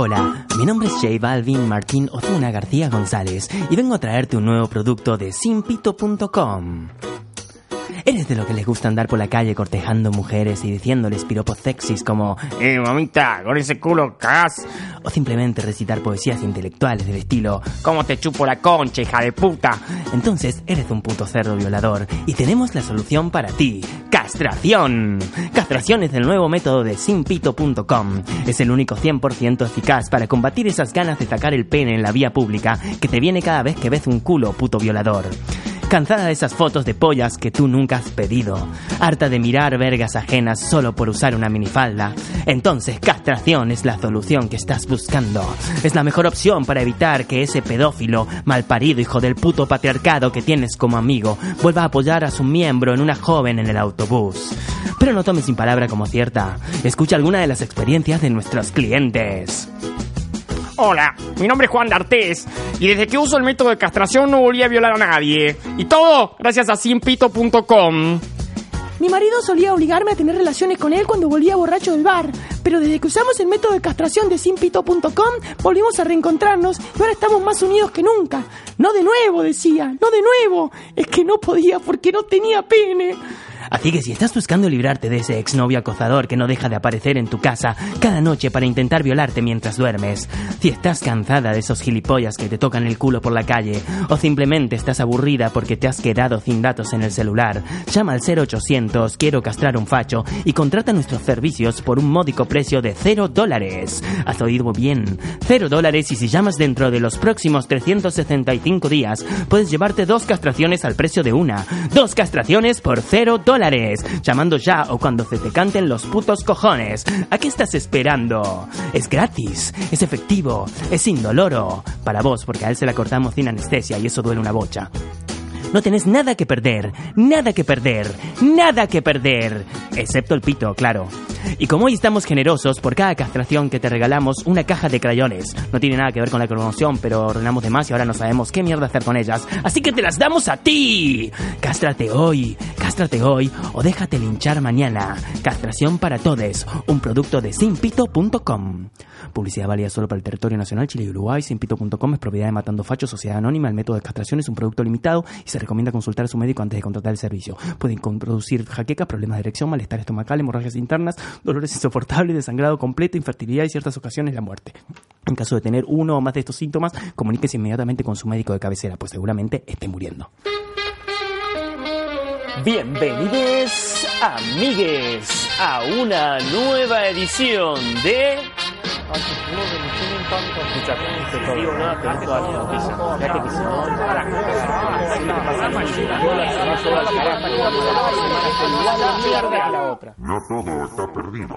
Hola, mi nombre es J Balvin Martín Ozuna García González y vengo a traerte un nuevo producto de simpito.com. ¿Eres de lo que les gusta andar por la calle cortejando mujeres y diciéndoles piropos sexys como Eh, mamita, con ese culo cagás. o simplemente recitar poesías intelectuales del estilo ¿Cómo te chupo la concha, hija de puta? Entonces eres un puto cerdo violador y tenemos la solución para ti. Castración. Castración es el nuevo método de simpito.com. Es el único 100% eficaz para combatir esas ganas de sacar el pene en la vía pública que te viene cada vez que ves un culo puto violador. Cansada de esas fotos de pollas que tú nunca has pedido. Harta de mirar vergas ajenas solo por usar una minifalda. Entonces, castración es la solución que estás buscando. Es la mejor opción para evitar que ese pedófilo, malparido hijo del puto patriarcado que tienes como amigo, vuelva a apoyar a su miembro en una joven en el autobús. Pero no tomes sin palabra como cierta. Escucha alguna de las experiencias de nuestros clientes. Hola, mi nombre es Juan D'Artés y desde que uso el método de castración no volví a violar a nadie. Y todo gracias a simpito.com. Mi marido solía obligarme a tener relaciones con él cuando volvía borracho del bar, pero desde que usamos el método de castración de simpito.com volvimos a reencontrarnos y ahora estamos más unidos que nunca. No de nuevo, decía, no de nuevo. Es que no podía porque no tenía pene. Así que si estás buscando librarte de ese exnovio acosador que no deja de aparecer en tu casa cada noche para intentar violarte mientras duermes, si estás cansada de esos gilipollas que te tocan el culo por la calle, o simplemente estás aburrida porque te has quedado sin datos en el celular, llama al 0800 Quiero castrar un facho y contrata nuestros servicios por un módico precio de 0 dólares. Has oído bien, 0 dólares y si llamas dentro de los próximos 365 días, puedes llevarte dos castraciones al precio de una. Dos castraciones por 0 dólares. Llamando ya o cuando se te canten los putos cojones. ¿A qué estás esperando? Es gratis, es efectivo, es indoloro. Para vos, porque a él se la cortamos sin anestesia y eso duele una bocha. No tenés nada que perder, nada que perder, nada que perder. Excepto el pito, claro. Y como hoy estamos generosos, por cada castración que te regalamos, una caja de crayones. No tiene nada que ver con la promoción, pero ordenamos de más y ahora no sabemos qué mierda hacer con ellas. Así que te las damos a ti. Cástrate hoy, cástrate hoy o déjate linchar mañana. Castración para todes, un producto de simpito.com. Publicidad válida solo para el territorio nacional Chile y Uruguay. Simpito.com es propiedad de Matando Fachos, Sociedad Anónima. El método de castración es un producto limitado y se recomienda consultar a su médico antes de contratar el servicio. Pueden producir jaquecas, problemas de erección, malestar estomacal, hemorragias internas, dolores insoportables, desangrado completo, infertilidad y ciertas ocasiones la muerte. En caso de tener uno o más de estos síntomas, comuníquese inmediatamente con su médico de cabecera, pues seguramente esté muriendo. Bienvenidos, amigues, a una nueva edición de... No todo está perdido.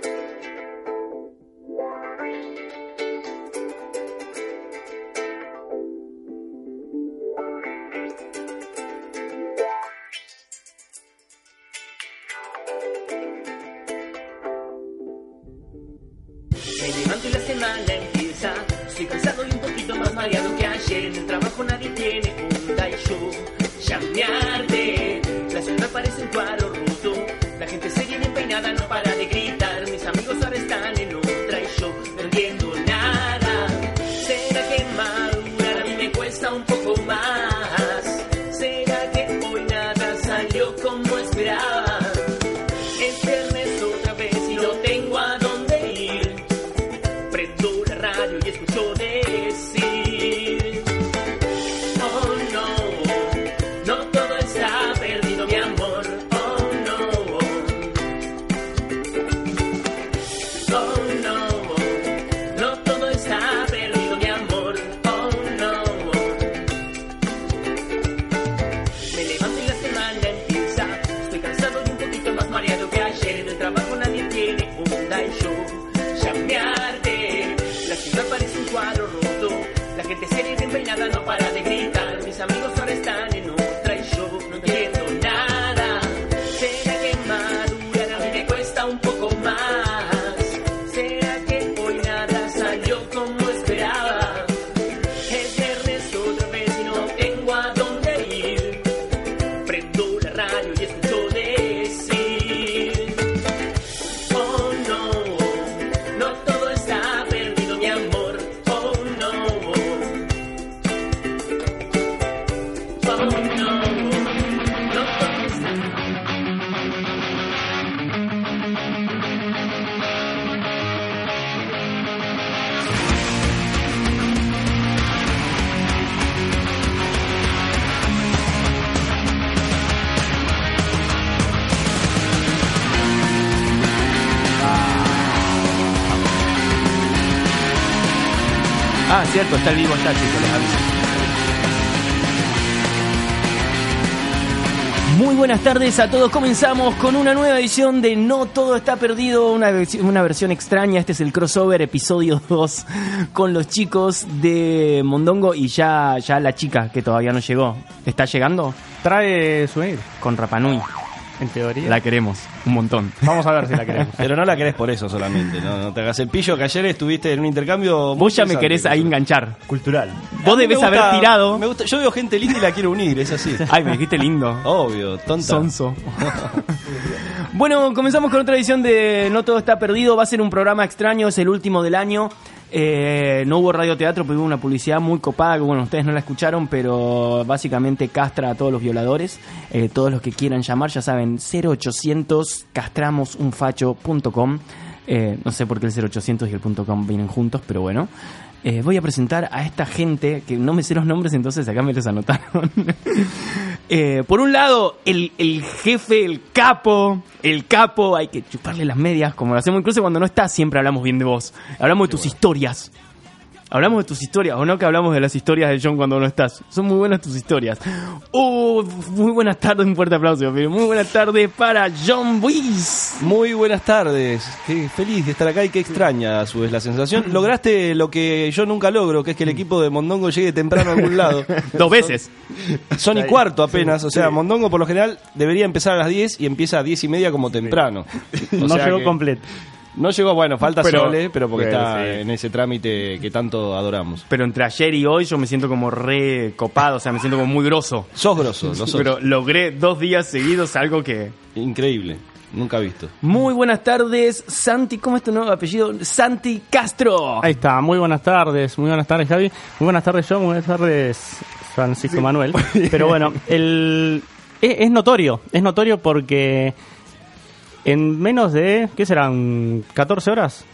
Está el vivo está, chicos, les aviso. Muy buenas tardes a todos. Comenzamos con una nueva edición de No Todo Está Perdido, una, una versión extraña. Este es el crossover, episodio 2, con los chicos de Mondongo y ya, ya la chica que todavía no llegó. ¿Está llegando? Trae souvenir, Con Rapanui. En teoría. La queremos, un montón. Vamos a ver si la queremos. Pero no la querés por eso solamente, no, no te hagas el pillo que ayer estuviste en un intercambio. Vos ya me querés ahí enganchar. Cultural. Vos debes gusta- haber tirado. Me gusta, yo veo gente linda y la quiero unir, es así. Ay, me dijiste lindo. Obvio, tonta. Sonso. bueno, comenzamos con otra edición de No Todo Está Perdido. Va a ser un programa extraño, es el último del año. Eh, no hubo radioteatro, pero hubo una publicidad muy copada que, bueno, ustedes no la escucharon, pero básicamente castra a todos los violadores. Eh, todos los que quieran llamar, ya saben, 0800 castramosunfacho.com. Eh, no sé por qué el 0800 y el punto .com vienen juntos, pero bueno. Eh, voy a presentar a esta gente que no me sé los nombres, entonces acá me los anotaron. Eh, por un lado, el, el jefe, el capo, el capo, hay que chuparle las medias, como lo hacemos incluso cuando no estás, siempre hablamos bien de vos. Hablamos de tus historias. Hablamos de tus historias, o no que hablamos de las historias de John cuando no estás. Son muy buenas tus historias. Uh, muy buenas tardes, un fuerte aplauso. Muy buenas tardes para John Weiss. Muy buenas tardes. Qué feliz de estar acá y qué extraña a su vez la sensación. Lograste lo que yo nunca logro, que es que el equipo de Mondongo llegue temprano a algún lado. Dos veces. Son y cuarto apenas, o sea, Mondongo por lo general debería empezar a las 10 y empieza a 10 y media como temprano. O no sea llegó que- completo. No llegó, bueno, falta Pero- Sole, pero porque pero está sí. en ese trámite que tanto adoramos. Pero entre ayer y hoy yo me siento como re copado, o sea, me siento como muy grosso. Sos grosso, lo sos. Pero logré dos días seguidos algo que... Increíble, nunca visto. Muy buenas tardes, Santi, ¿cómo es tu nuevo apellido? Santi Castro. Ahí está, muy buenas tardes, muy buenas tardes Javi, muy buenas tardes John, muy buenas tardes Francisco Manuel. Pero bueno, el es, es notorio, es notorio porque en menos de, ¿qué serán? ¿14 horas?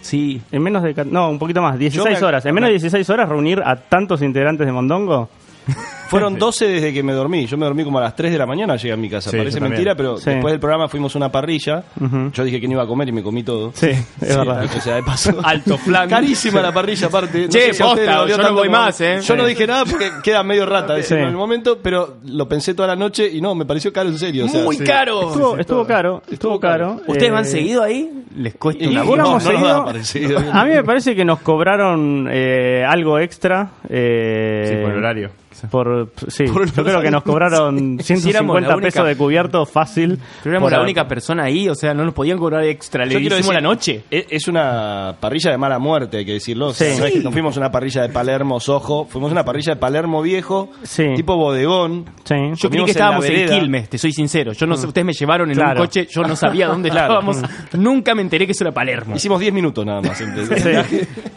Sí. En menos de, no, un poquito más, 16 me- horas. En menos de 16 horas reunir a tantos integrantes de Mondongo. Fueron 12 desde que me dormí. Yo me dormí como a las 3 de la mañana, llegué a mi casa. Sí, Parece mentira, pero Sí. después del programa fuimos a una parrilla. Yo dije que no iba a comer y me comí todo. Sí, es verdad. O sea, de paso. Alto flan. Carísima la parrilla aparte. No Che, posta, yo no voy como- más, ¿eh? Yo no dije nada porque queda medio rata ese en el momento, pero lo pensé toda la noche y no, me pareció caro en serio. o sea, Muy sí. caro. Estuvo, estuvo caro, estuvo caro. caro. ¿Ustedes Eh, van seguido ahí? ¿Les cuesta Y una no, no seguido. A mí me parece que nos cobraron eh, algo extra. eh, Sí, por el horario. Por, sí, Por el yo creo que nos cobraron Si éramos 150 la única- pesos de cubierto fácil. Pero éramos la única persona ahí, o sea, no nos podían cobrar extra. Le hicimos decir, la noche. Es, es una parrilla de mala muerte, hay que decirlo. O sea, Sí. no, es que no fuimos a una parrilla de Palermo Sojo, fuimos a una parrilla de Palermo viejo, Sí. tipo bodegón. Sí. Yo creí que estábamos en. Quilmes, te soy sincero. Yo no sé, ustedes me llevaron en Claro. un coche, yo no sabía dónde Claro. estábamos. Nunca me enteré que eso era Palermo. Hicimos 10 minutos nada más.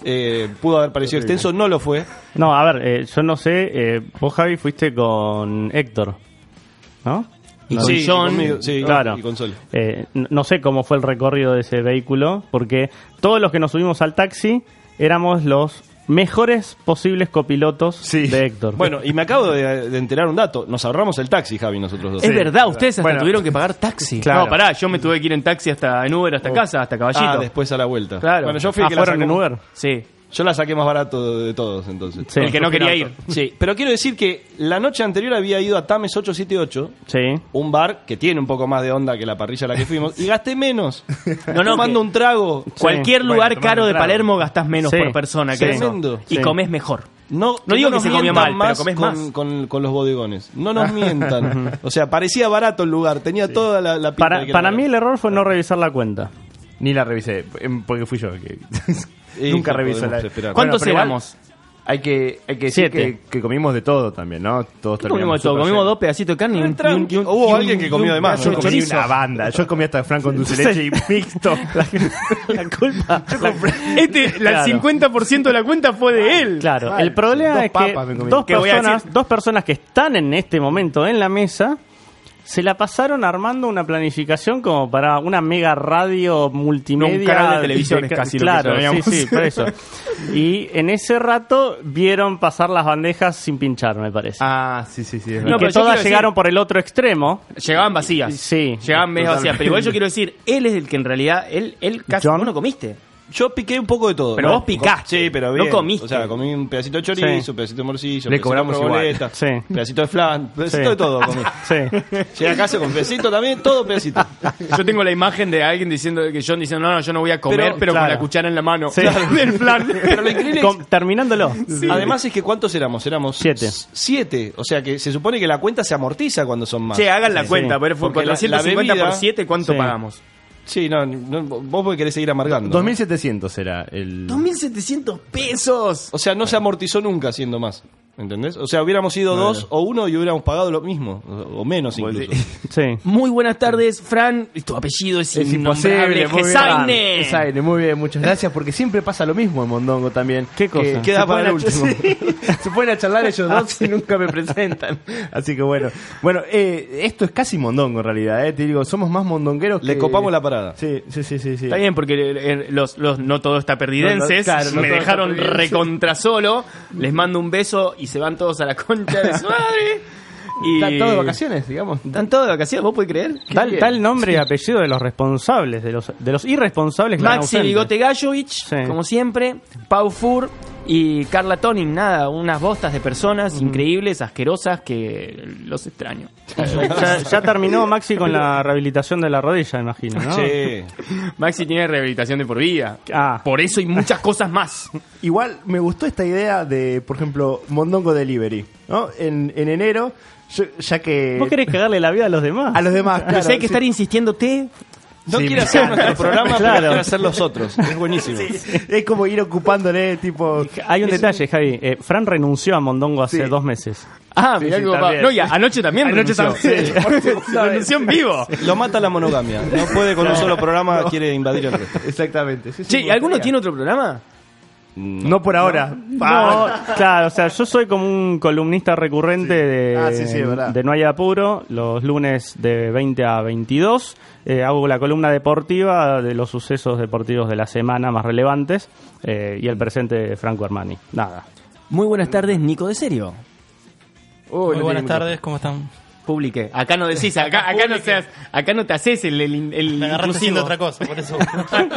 Eh, pudo haber parecido extenso, no lo fue. No, a ver, eh, yo no sé, eh, vos Javi fuiste con Héctor, ¿no? Y con Sí, John, conmigo, sí, claro. y con Sol. Eh, no sé cómo fue el recorrido de ese vehículo, porque todos los que nos subimos al taxi éramos los mejores posibles copilotos Sí. de Héctor. Bueno, y me acabo de, de enterar un dato. Nos ahorramos el taxi, Javi, nosotros dos. Es verdad, ustedes hasta Bueno. tuvieron que pagar taxi. Claro. No, pará, yo me tuve que ir en taxi hasta en Uber hasta casa, hasta Caballito. Ah, después a la vuelta. Claro. Bueno, yo fui Ah, que la en Uber. Sí. Yo la saqué más barato de, todos, entonces. Sí. El que no quería ir. Sí, pero quiero decir que la noche anterior había ido a Tames 878, Sí. un bar que tiene un poco más de onda que la parrilla a la que fuimos, y gasté menos. No, no, tomando que- un trago. Cualquier lugar caro de. Palermo gastás menos Sí. por persona que. Tremendo. Y Sí. comes mejor. No, No digo que nos se comió mientan mal, pero comés con, más. Con, con los bodegones. No nos mientan. o sea, parecía barato el lugar, tenía toda la, la pinta Para, de que para mí el error fue no revisar la cuenta. Ni la revisé, em, porque fui yo. Que Y Nunca reviso la. esperar. ¿Cuántos igual éramos? Hay que, hay que decir Siete. que, que comimos de todo también, ¿no? Todos ¿Qué comimos de todo? Comimos dos pedacitos de carne y un, y un- y un- Hubo y un- alguien que comió de más, Yo comí chorizo. una banda. Yo comí hasta flan con dulce de leche y mixto. La culpa. Este, la Claro. 50% de la cuenta fue de él. Claro, Vale, el problema dos es que dos ¿Qué voy a personas, dos personas que están en este momento en la mesa se la pasaron armando una planificación como para una mega radio multimedia. No, un canal de televisión es casi lo que Claro, sabíamos. sí, sí, por eso. Y en ese rato vieron pasar las bandejas sin pinchar, me parece. Ah, sí, sí, sí. es y No, que todas llegaron decir- por el otro extremo. Llegaban vacías. Sí. Llegaban medio vacías. Pero igual yo quiero decir, él es el que en realidad, él, él casi, John. no comiste. Yo piqué un poco de todo. Pero ¿no? vos picaste, Sí, pero no bien. comiste. O sea, comí un pedacito de chorizo, Sí. un pedacito de morcillo, Le pedacito cobramos de Sí. pedacito de flan, pedacito Sí. de todo comí. Sí. Llegué a casa con pedacito también, todo pedacito. Yo tengo la imagen de alguien diciendo que John diciendo, no, no, yo no voy a comer, pero, Pero, con la cuchara en la mano. Sí. Del. Pero lo increíble es- terminándolo. Además es que ¿cuántos éramos? Éramos Siete. Siete. O sea que se supone que la cuenta se amortiza cuando son más. Che, hagan la Sí, cuenta, sí. pero fue Porque la- 450 la por bebida- 7, ¿cuánto Sí. pagamos? Sí, no, no, vos porque querés seguir amargando. ¿no? 2700 era el. 2.700 pesos. O sea, no se amortizó nunca haciendo más. ¿Entendés? O sea, hubiéramos ido dos o uno y hubiéramos pagado lo mismo. O, menos incluso. Sí. Muy buenas tardes, Fran. Tu apellido es, Es innombrable. imposible. muy bien. Gesaine. Gesaine, muy bien, muchas gracias. Porque siempre pasa lo mismo en Mondongo también. ¿Qué cosa? Que Queda se para el último. Sí. se ponen a charlar ellos dos y nunca me presentan. Así que bueno. Bueno, eh, esto es casi Mondongo en realidad. Eh. Te digo, somos más mondongueros Le que- copamos la parada. Sí, sí, sí, sí. sí. Está bien, porque eh, los, los no todo está perdidenses No, no, claro, no me todo dejaron recontra solo. Les mando un beso y se van todos a la concha de su madre. Y... Están todos de vacaciones, digamos. Están todos de vacaciones, ¿vos podés creer? Tal, tal nombre y apellido de los responsables, de los, de los irresponsables Maxi. Bigote Gallowich, Sí. como siempre, Pau Fur y Carla Toning, nada, unas bostas de personas increíbles, asquerosas, que los extraño. Ya, ya terminó Maxi con la rehabilitación de la rodilla, imagino, ¿no? Che, Maxi tiene rehabilitación de por vida. Ah. Por eso y muchas cosas más. Igual me gustó esta idea de, por ejemplo, Mondongo Delivery. ¿no? En, en enero, yo- ya que. ¿Vos querés cagarle la vida a los demás? A los demás, Pero claro. si hay que sí. estar insistiéndote, no Sí, quiere hacer nuestro programa, Claro. pero quiere hacer los otros. Es buenísimo. Es como ir ocupándole, tipo. Hay un detalle, Javi. Eh, Fran renunció a Mondongo hace Sí. dos meses. Ah, Sí, mirá también. No, y anoche también Anoche renunció. también. Sí. renunció en vivo. Lo mata la monogamia. No puede con un solo programa, quiere invadir el resto. Exactamente. sí, ¿alguno tiene otro programa? No por ahora. No, claro, o sea, yo soy como un columnista recurrente de, Ah, sí, sí, de No hay apuro, los lunes de 20 a 22. Eh, hago la columna deportiva de los sucesos deportivos de la semana más relevantes eh, y el presente de Franco Armani. Nada. Muy buenas tardes, Nico de Serio. Uy, Muy buenas tardes, ¿cómo están? Publique. Acá no decís, acá, acá no seas, acá no te haces el, el, el inclusivo. otra cosa, por eso.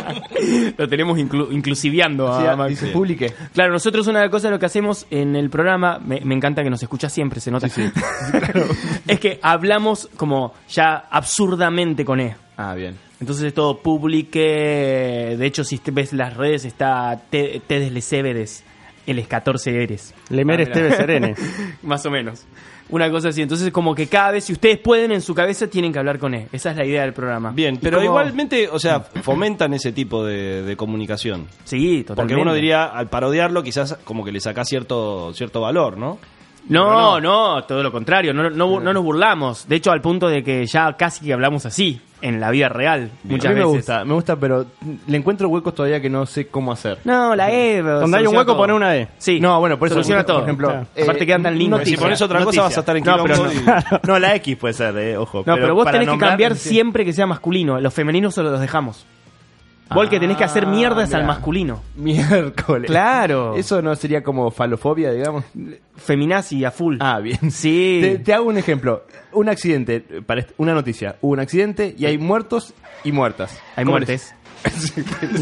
Lo tenemos inclu- inclusiviando a Sí, dice publique. Claro, nosotros una de las cosas lo que hacemos en el programa, me, me encanta que nos escucha siempre, se nota. es que hablamos como ya absurdamente con E. Ah, bien. Entonces es todo publique. De hecho, si te ves las redes, está Te- Tedes Lecebedes, el 14 eres. Lemer Ah, Serene. Más o menos. Una cosa así. Entonces, como que cada vez, si ustedes pueden en su cabeza, tienen que hablar con E. Esa es la idea del programa. Bien, pero como- igualmente, o sea, fomentan ese tipo de, de comunicación. Sí, totalmente. Porque uno diría, al parodiarlo, quizás como que le saca cierto, cierto valor, ¿no? No, no, todo lo contrario. No, no, no nos burlamos. De hecho, al punto de que ya casi que hablamos así, en la vida real, muchas a mí me veces. gusta, me gusta, pero le encuentro huecos todavía que no sé cómo hacer. No, la E. Donde hay un hueco, todo. pone una E. Sí. No, bueno, por eso, Soluciona por todo. ejemplo, Claro. eh, Aparte quedan tan lindos. Si pones otra cosa vas a estar en No, pero No, la X puede ser, eh, ojo. No, pero, vos para tenés que cambiar sí. siempre que sea masculino. Los femeninos solo los dejamos. Vos el que tenés que hacer Ah, mierdas al masculino. Miércoles. Claro. Eso no sería como falofobia, digamos. Feminazi a full. Ah, bien. Sí. Te, te hago un ejemplo. Un accidente, para una noticia. Hubo un accidente y hay muertos y muertas. Hay ¿Cómo muertes.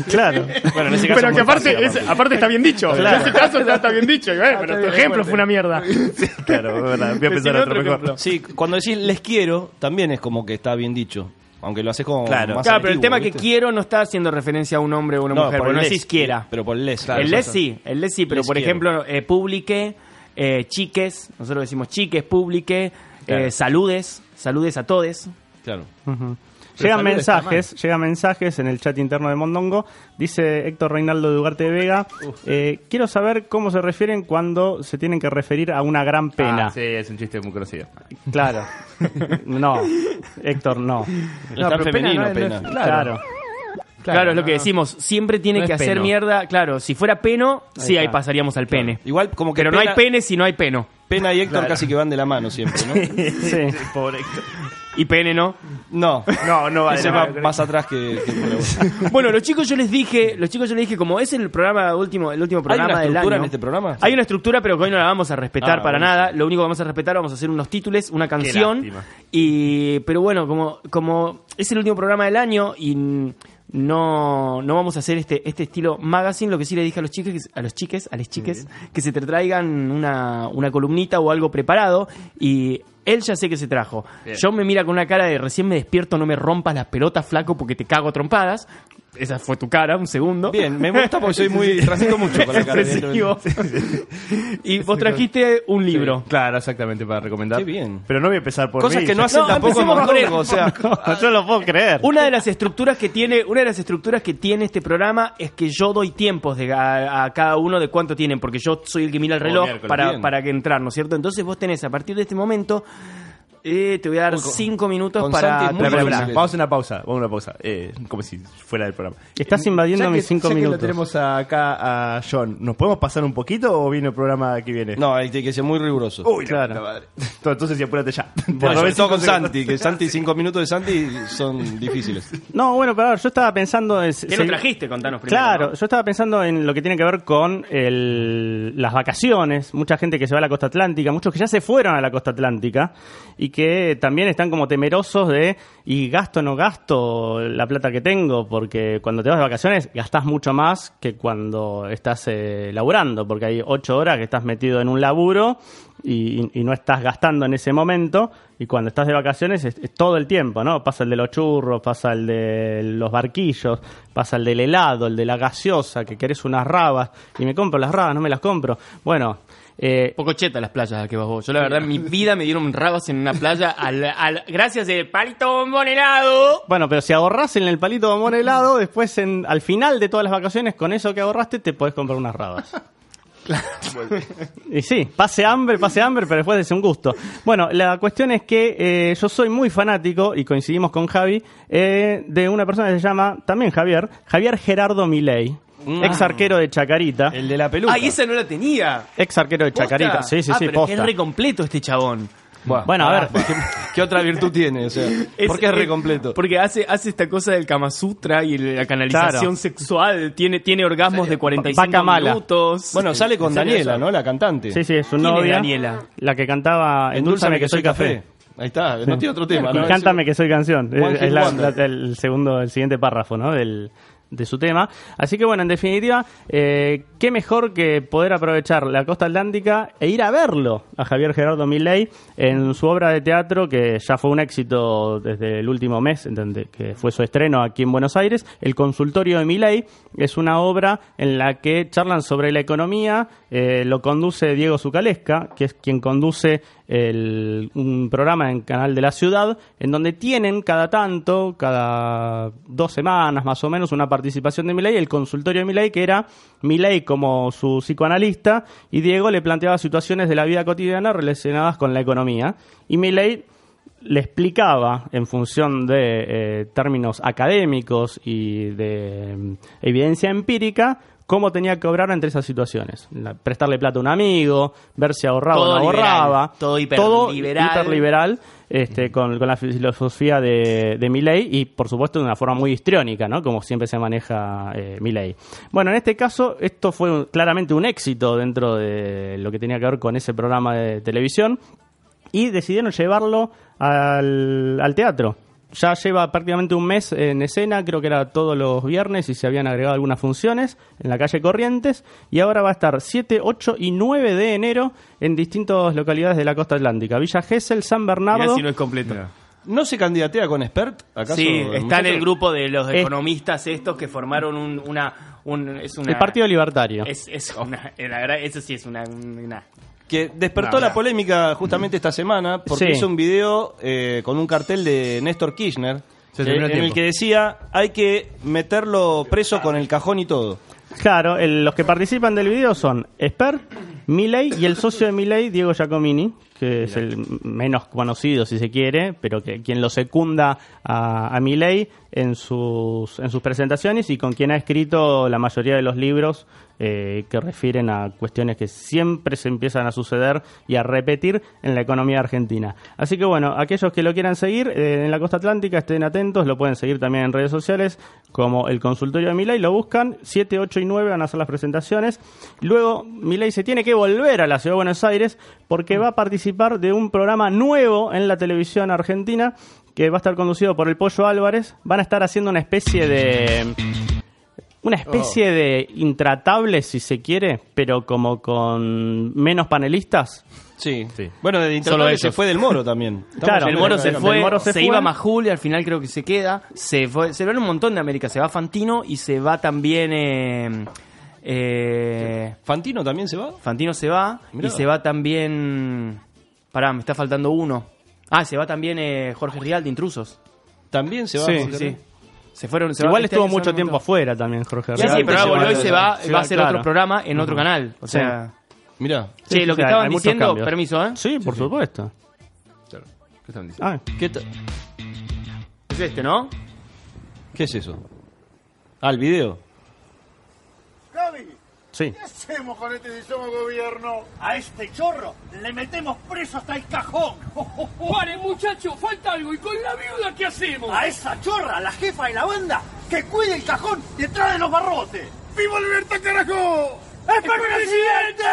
Claro. Bueno, en ese caso es muy fácil, aparte. aparte está bien dicho. En ese caso está, bien dicho. pero tu ejemplo fue una mierda. les- Claro, es verdad. Voy a pensar otro otro mejor. ejemplo. Sí, cuando decís les quiero, también es como que está bien dicho. Aunque lo haces como Claro. más Claro, pero el tema que quiero no está haciendo referencia a un hombre o una No, mujer, por porque no decís quiera. Pero por les. el les sí, el les sí, pero Les por quiero. ejemplo, eh, publique, eh, chiques, nosotros decimos chiques, publique, Claro. eh, saludes, saludes a todes. Claro. Pero Llegan mensajes, llegan mensajes en el chat interno de Mondongo. Dice Héctor Reinaldo de Ugarte de Vega. eh, quiero saber cómo se refieren cuando se tienen que referir a una gran pena. Ah, sí, es un chiste muy conocido. Claro. No, Héctor, no. No, tan pero femenino, no es- no pena. es- Claro. Claro, es lo que decimos, siempre tiene No que hacer peno. mierda, claro, si fuera peno, sí, ahí pasaríamos al pene. Igual como que Pero no hay pene si no hay peno. Pena y Héctor casi que van de la mano siempre, ¿no? Sí. Pobre Héctor. Y pene no. No. No, no va de Ese va más atrás que, que por la voz. Bueno, los chicos yo les dije, los chicos yo les dije, como es el programa último, el último ¿Hay programa una del estructura año. en este programa? Hay una estructura, pero que hoy no la vamos a respetar Ah, para nada. Lo único que vamos a respetar, vamos a hacer unos títulos, una canción. Y, pero bueno, como, como es el último programa del año y no, no vamos a hacer este, este estilo magazine. Lo que sí le dije a los chiques, a los chiques, a las chiques, que se te traigan una, una columnita o algo preparado. Y él ya sé que se trajo. Yo me mira con una cara de recién me despierto, no me rompas las pelotas, flaco, porque te cago a trompadas. Esa fue tu cara, un segundo. Bien, me gusta porque soy muy. transito mucho con la cara. Expresivo. y vos trajiste un libro. Claro, exactamente, para recomendar. Qué bien. Pero no voy a empezar por Cosas mí, que no hacen No, tampoco o sea. Yo lo puedo creer. Una de las estructuras que tiene, una de las estructuras que tiene este programa es que yo doy tiempos de, a, a cada uno de cuánto tienen, porque yo soy el que mira el reloj para, bien. para que entrar, ¿no es cierto? Entonces vos tenés a partir de este momento, eh, te voy a dar con- cinco minutos con para, Santi es muy para Espera, hablar. difícil. Vamos a una pausa, vamos a una pausa, eh, como si fuera del programa. Estás invadiendo Ya que- mis cinco ya que minutos. lo tenemos acá a John, ¿nos podemos pasar un poquito o viene el programa que viene? No, hay que ser muy riguroso. Uy, Claro. Entonces sí, apúrate ya. Te Bueno, sobre todo con. Santi, que Santi, cinco minutos de Santi son difíciles. No, bueno, pero a ver, yo estaba pensando... En, ¿Qué lo trajiste? Contanos primero. Claro, ¿no? yo estaba pensando en lo que tiene que ver con el- las vacaciones, mucha gente que se va a la costa atlántica, muchos que ya se fueron a la costa atlántica y que también están como temerosos de, y gasto o no gasto la plata que tengo, porque cuando te vas de vacaciones gastás mucho más que cuando estás eh, laburando, porque hay ocho horas que estás metido en un laburo y, no estás gastando en ese momento, y cuando estás de vacaciones es, es todo el tiempo, ¿no? Pasa el de los churros, pasa el de los barquillos, pasa el del helado, el de la gaseosa, que querés unas rabas, y me compro las rabas, no me las compro. Bueno, eh, Poco cheta las playas a las que vas vos. Yo la verdad en mi vida me dieron rabas en una playa al, al- gracias al palito bombón helado. bueno, pero si ahorrás en el palito bombón helado, después en, al final de todas las vacaciones, con eso que ahorraste, te podés comprar unas rabas. Y sí, pase hambre, pase hambre, pero después es un gusto. Bueno, la cuestión es que eh, yo soy muy fanático, y coincidimos con Javi, eh, de una persona que se llama, también Javier, Javier Gerardo Milei, ex arquero de Chacarita. El de la peluca. Ay, esa no la tenía. Ex arquero de Chacarita, sí, sí, Ah, sí, pero es posta. es re completo este chabón. Bueno, a ver. ¿Qué, qué otra virtud tiene? O sea, ¿Por qué es re completo? Porque hace, hace esta cosa del Kama Sutra y la canalización Claro. sexual. Tiene, tiene orgasmos de 45 Vaca mala. minutos. Bueno, sale con ¿En serio Daniela? ¿no? La cantante. Sí, sí, es su ¿Quién es novia. Daniela? La que cantaba Endulzame que soy café. Ahí está, no tiene otro tema, ¿no? cántame que soy canción. One Es, es la- la- el segundo, el siguiente párrafo, ¿no? Del, de su tema. Así que bueno, en definitiva, eh, qué mejor que poder aprovechar la costa atlántica e ir a verlo a Javier Gerardo Milei en su obra de teatro que ya fue un éxito desde el último mes, donde, que fue su estreno aquí en Buenos Aires. El consultorio de Milei es una obra en la que charlan sobre la economía, eh, lo conduce Diego Zucalesca, que es quien conduce el- un programa en Canal de la Ciudad, en donde tienen cada tanto, cada dos semanas más o menos, una participación de Milei, el consultorio de Milei, que era Milei como su psicoanalista, y Diego le planteaba situaciones de la vida cotidiana relacionadas con la economía. Y Milei le explicaba en función de eh, términos académicos y de mm, evidencia empírica cómo tenía que obrar entre esas situaciones. La- prestarle plata a un amigo, ver si ahorraba Todo o no liberal, ahorraba. todo hiperliberal. hiperliberal, este, con, con la filosofía de, de Milley y, por supuesto, de una forma muy histriónica, ¿no? Como siempre se maneja eh, Milley. Bueno, en este caso, esto fue un- claramente un éxito dentro de lo que tenía que ver con ese programa de televisión y decidieron llevarlo al, al teatro. Ya lleva prácticamente un mes en escena, creo que era todos los viernes y se habían agregado algunas funciones en la calle Corrientes y ahora va a estar 7, 8 y 9 de enero en distintas localidades de la costa atlántica. Villa Gesell, San Mirá Bernardo. si no es completo. ¿No se candidatea con Expert? ¿Acaso, Sí, está en el grupo de los economistas estos que formaron un, una, un, es una... El Partido Libertario. Es, es una, la verdad, eso sí es una... una- Que despertó la polémica justamente esta semana porque Sí. hizo un video eh, con un cartel de Néstor Kirchner Se eh, terminó el en el tiempo. que decía hay que meterlo preso con el cajón y todo. Claro, el- los que participan del video son Esper, Milei y el socio de Milei, Diego Giacomini, que es el menos conocido si se quiere, pero que quien lo secunda a, a en sus, en sus presentaciones y con quien ha escrito la mayoría de los libros eh, que refieren a cuestiones que siempre se empiezan a suceder y a repetir en la economía argentina. Así que bueno, aquellos que lo quieran seguir eh, en la costa atlántica estén atentos, lo pueden seguir también en redes sociales como el consultorio de Milei, lo buscan, 7, 8 y 9 van a hacer las presentaciones. Luego Milei se tiene que volver a la ciudad de Buenos Aires porque va a participar de un programa nuevo en la televisión argentina que va a estar conducido por el Pollo Álvarez. Van a estar haciendo una especie de... Una especie Oh. de intratable, si se quiere, pero como con menos panelistas. Sí. Sí. Bueno, de Solo Intratable se fue del Moro también. Claro, el Moro se fue, Moro se se, fue. iba Majul y al final creo que se queda. Se fue, se van un montón de América. Se va Fantino y se va también. eh, eh, ¿Fantino también se va? Fantino se va Mirá. y se va también. Pará, me está faltando uno. Ah, se va también eh, Jorge Rial de Intrusos. También se va. Sí, Jorge Sí. Rial? Se fueron. se va- Igual este estuvo se mucho tiempo afuera también, Jorge Sí, Real. sí, pero volvió y va, se va, va a hacer claro. otro programa en otro canal. O sea, Mirá. sí, Sí, lo que hay- estaban diciendo, cambios. permiso, ¿eh? Sí, por supuesto. Claro. ¿Qué están diciendo? Ah, ¿Qué, Es este, ¿no? ¿Qué es eso? Ah, el video. Sí. ¿qué hacemos con este somos gobierno? A este chorro le metemos preso hasta el cajón. Pare, muchacho, falta algo. ¿Y con la viuda qué hacemos? A esa chorra, la jefa de la banda, que cuide el cajón detrás de los barrotes. ¡Viva Alberto carajo! ¡Es presidente!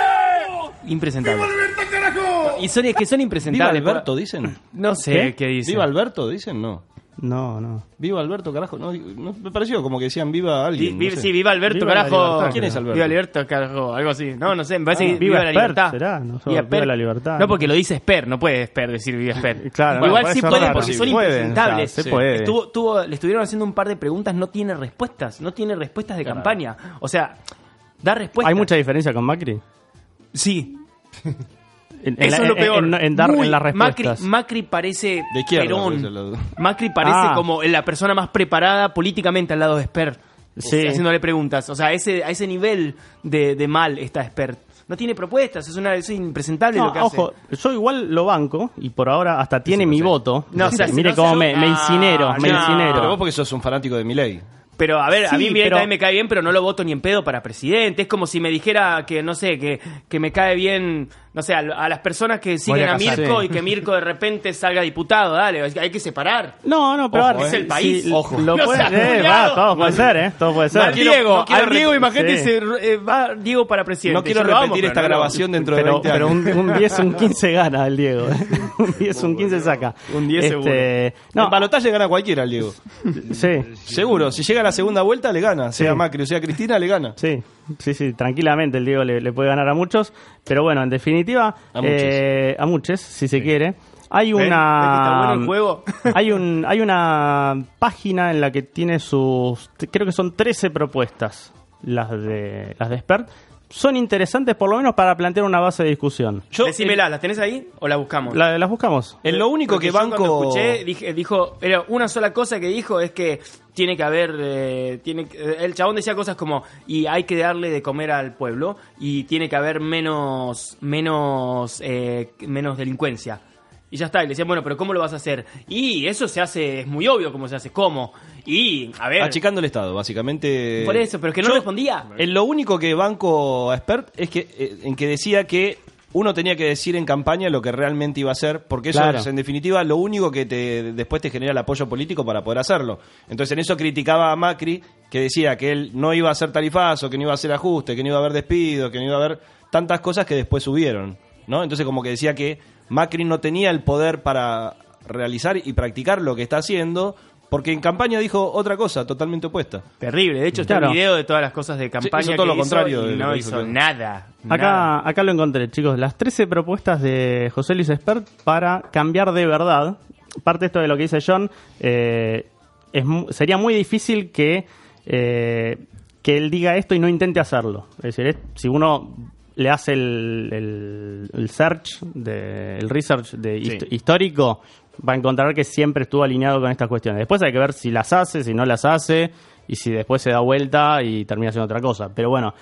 Impresentable. Alberto carajo! Y son, es que son ¿Viva impresentables. Alberto, dicen? No sé ¿Qué? qué, dice. ¿Viva Alberto, dicen? No. No, no. ¿Viva Alberto, carajo? No, no, me pareció como que decían viva alguien. Vi- vi- no sé. Sí, viva Alberto, Viva carajo. libertad, ¿Quién es Alberto? Viva Alberto, carajo. Algo así. No, no sé. Me parece Ah, que viva viva la libertad. será, no sé, Viva viva la libertad. No, porque lo dice Esper. No puede Esper decir viva Esper. Claro, Igual bueno, sí puede raro. porque son Pueden, impresentables. o sea, se Sí. puede. Estuvo, tuvo- le estuvieron haciendo un par de preguntas. No tiene respuestas. No tiene respuestas de campaña. O sea, da respuestas. ¿Hay mucha diferencia con Macri? Sí. En, en Eso es lo peor. En, en dar Muy- en las Macri, respuestas. Macri parece De Perón. Macri parece Ah. como la persona más preparada políticamente al lado de Esper. Sí. Haciéndole preguntas. O sea, a ese, a ese nivel de, de mal está Esper. No tiene propuestas, es una es impresentable No, lo que hace. ojo, yo igual lo banco y por ahora hasta tiene mi voto. No, o sea, si Mire no cómo me, me Ah, incinero, me no. incinero. Pero vos porque sos un fanático de Milei. Pero a ver, a Sí, mí Milei pero- también me cae bien, pero no lo voto ni en pedo para presidente. Es como si me dijera que, no sé, que, que me cae bien, no sé, a, a las personas que siguen a Kazan. Mirko Sí. y que Mirko de repente salga diputado. Dale, hay que separar. No, no, pero Ojo, a es el país. sí, Ojo. Lo No puede, eh, va, todo puede ser, ¿eh? Todo puede ser. al quiero- Diego, no quiero al Diego, imagínate, sí. se- eh, va Diego para presidente. No quiero repetir pero esta grabación dentro de pero, 20 pero años. un, un 10, un 15 gana el Diego. ¿eh? un 10, un 15 saca. Un 10 seguro. No, en balotaje gana cualquiera el Diego. sí, Seguro, si llega a la segunda vuelta le gana. Sea Sí. Macri o sea Cristina, le gana. sí, sí, sí, tranquilamente el Diego le, le puede ganar a muchos. Pero bueno, en definitiva, A muchos. eh, a muchos, si se quiere. Hay una. ¿Ven que está bueno el juego? hay, un, hay una página en la que tiene sus. Creo que son 13 propuestas las de, las de Expert. Son interesantes, por lo menos, para plantear una base de discusión. Yo, Decímela, ¿las tenés ahí o la buscamos? La- ¿Las buscamos? en lo único Porque que yo cuando banco. escuché, dije, dijo, era una sola cosa que dijo es que tiene que haber, eh, tiene, eh, el chabón decía cosas como, y hay que darle de comer al pueblo y tiene que haber menos, menos, eh, menos delincuencia. Y ya está, y le decían, bueno, pero ¿cómo lo vas a hacer? Y eso se hace, es muy obvio cómo se hace, ¿cómo? Y, a ver, Achicando el Estado, básicamente. por eso, pero es que no Yo- respondía. En lo único que banco a Expert es que eh, en que decía que uno tenía que decir en campaña lo que realmente iba a hacer, porque eso Claro. es en definitiva lo único que te después te genera el apoyo político para poder hacerlo. Entonces en eso criticaba a Macri, que decía que él no iba a hacer tarifazo, que no iba a hacer ajuste, que no iba a haber despidos, que no iba a haber tantas cosas que después subieron, ¿no? Entonces como que decía que Macri no tenía el poder para realizar y practicar lo que está haciendo, porque en campaña dijo otra cosa totalmente opuesta. Terrible, de hecho está Claro. el video de todas las cosas de campaña hizo todo que lo contrario y no hizo nada. nada. Acá, lo encontré, chicos. Las 13 propuestas de José Luis Espert para cambiar de verdad. Parte esto de lo que dice John. eh, es, sería muy difícil que, eh, que él diga esto y no intente hacerlo. Es decir, es- si uno le hace el, el- el search, de, el research de hist- histórico, va a encontrar que siempre estuvo alineado con estas cuestiones. Después hay que ver si las hace, si no las hace, y si después se da vuelta y termina haciendo otra cosa. Pero bueno,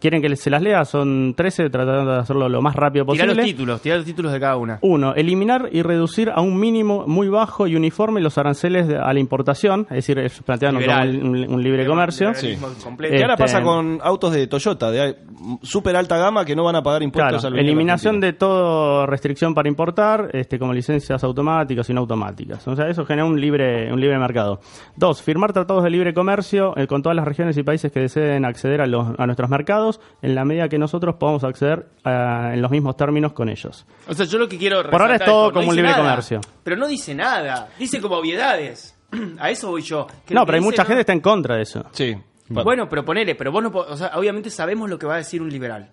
¿quieren que se las lea? Son 13, tratando de hacerlo lo más rápido posible. los títulos, tirá los títulos de cada una. Uno, eliminar y reducir a un mínimo muy bajo y uniforme los aranceles de- a la importación, es decir, ellos plantean un, un libre comercio. Liberalismo completo. ¿Qué ahora Este- pasa con autos de Toyota, de súper alta gama que no van a pagar impuestos Claro, a eliminación de toda restricción para importar, este, como licencias automáticas y no automáticas. O sea, eso genera un libre, un libre mercado. Dos, firmar tratados de libre comercio eh, con todas las regiones y países que deseen acceder a, los, a nuestros mercados. Privados en la medida que nosotros podamos acceder a- en los mismos términos con ellos. O sea, yo lo que quiero. Por ahora es todo esto, no como un libre nada, comercio. Pero no dice nada. Dice como obviedades. A eso voy yo. Que No, pero hay mucha no- gente que está en contra de eso. Sí. Bueno, pero ponele, pero vos no o sea, obviamente sabemos lo que va a decir un liberal.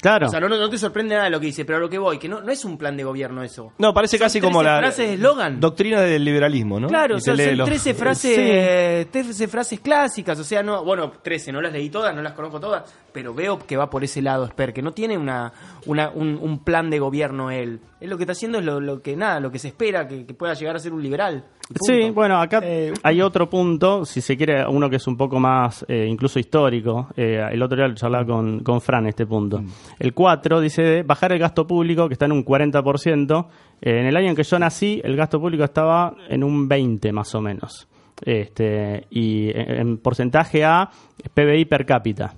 Claro. O sea, no, no te sorprende nada lo que dice, pero a lo que voy, que no, no es un plan de gobierno eso. No, parece Son casi como 13 la frases de eslogan. doctrina del liberalismo, ¿no? Claro, o se sea, son los- 13 frases, 13 frases clásicas, o sea, no, bueno, 13, no las leí todas, no las conozco todas, pero veo que va por ese lado, Esper, que no tiene una, una- un, un plan de gobierno él. Él lo que está haciendo es lo, lo que nada, lo que se espera que, que pueda llegar a ser un liberal. Sí, bueno, acá hay otro punto, si se quiere, uno que es un poco más eh, incluso histórico. Eh, el otro día lo charlaba con, con Fran este punto. El 4 dice de bajar el gasto público, que está en un 40%. Eh, en el año en que yo nací, el gasto público estaba en un 20 más o menos. Este, y en, en porcentaje a PBI per cápita.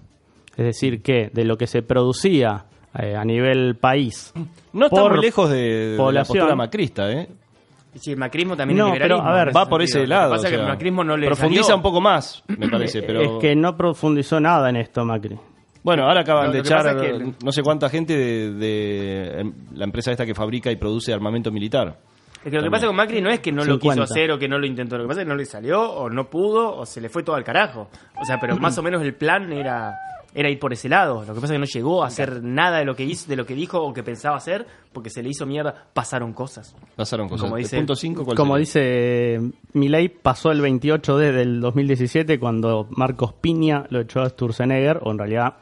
Es decir, que de lo que se producía eh, a nivel país. No está por muy lejos de, de la postura macrista, ¿eh? Sí, el macrismo también No, es pero, a ver, Va por ese lado. Lo que pasa o es que sea, el macrismo no le profundiza salió. un poco más, me parece, pero... Es que no profundizó nada en esto, Macri. Bueno, ahora acaban Lo- de lo echar pasa es que- no sé cuánta gente de, de, la empresa esta que fabrica y produce armamento militar. Es que lo que pasa con Macri no es que no lo 50. quiso hacer o que no lo intentó, lo que pasa es que no le salió o no pudo o se le fue todo al carajo. O sea, pero más o menos el plan era era ir por ese lado. Lo que pasa es que no llegó a hacer nada de lo que hizo, de lo que dijo o que pensaba hacer porque se le hizo mierda, pasaron cosas. Pasaron cosas. Como dice- punto 5, ¿cuál Como sería? dice Milei, pasó el 28D del 2017 cuando Marcos Piña lo echó a Sturzenegger, o en realidad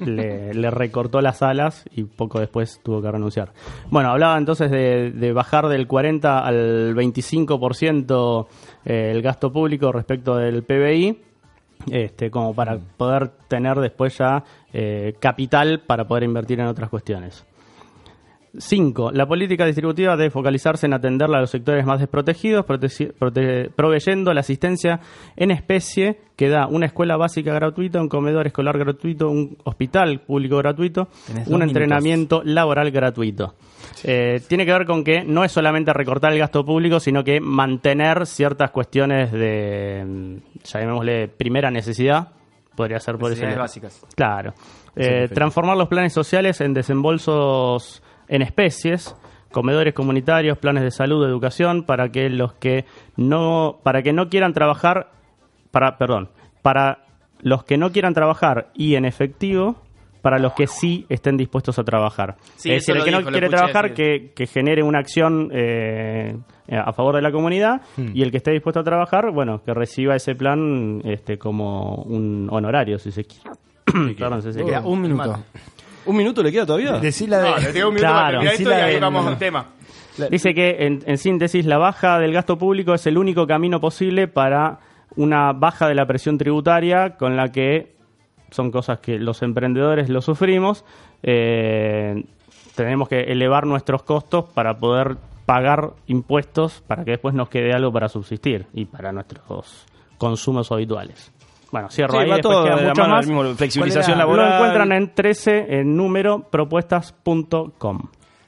le, le recortó las alas y poco después tuvo que renunciar. Bueno, hablaba entonces de, de bajar del 40 al 25% eh, el gasto público respecto del PBI. Este, como para poder tener después ya eh, capital para poder invertir en otras cuestiones. 5. La política distributiva debe focalizarse en atenderla a los sectores más desprotegidos, protegi- prote- proveyendo la asistencia en especie que da una escuela básica gratuita, un comedor escolar gratuito, un hospital público gratuito, un minutos. entrenamiento laboral gratuito. Eh, tiene que ver con que no es solamente recortar el gasto público, sino que mantener ciertas cuestiones de, mm, llamémosle, primera necesidad. Podría ser por ese Necesidades básicas. Claro. Eh, transformar los planes sociales en desembolsos en especies, comedores comunitarios, planes de salud, educación, para que los que no, para que no quieran trabajar, para, perdón, para los que no quieran trabajar y en efectivo, para los que sí estén dispuestos a trabajar. Sí, es decir, el que no dijo, quiere trabajar, que, que genere una acción eh, a favor de la comunidad y el que esté dispuesto a trabajar, bueno, que reciba ese plan este, como un honorario, si se quiere. Perdón, si se quiere. un minuto. ¿Un minuto le queda todavía? Decila de... No, le tengo un minuto Claro. para terminar esto y ahí de- vamos al tema. Dice que, en, en síntesis, la baja del gasto público es el único camino posible para una baja de la presión tributaria con la que son cosas que los emprendedores lo sufrimos. eh, tenemos que elevar nuestros costos para poder pagar impuestos para que después nos quede algo para subsistir y para nuestros consumos habituales. Bueno, cierro Sí, ahí, va todo queda de la mucho mano más. del mismo, flexibilización laboral. Lo encuentran en 13 en número propuestas.com.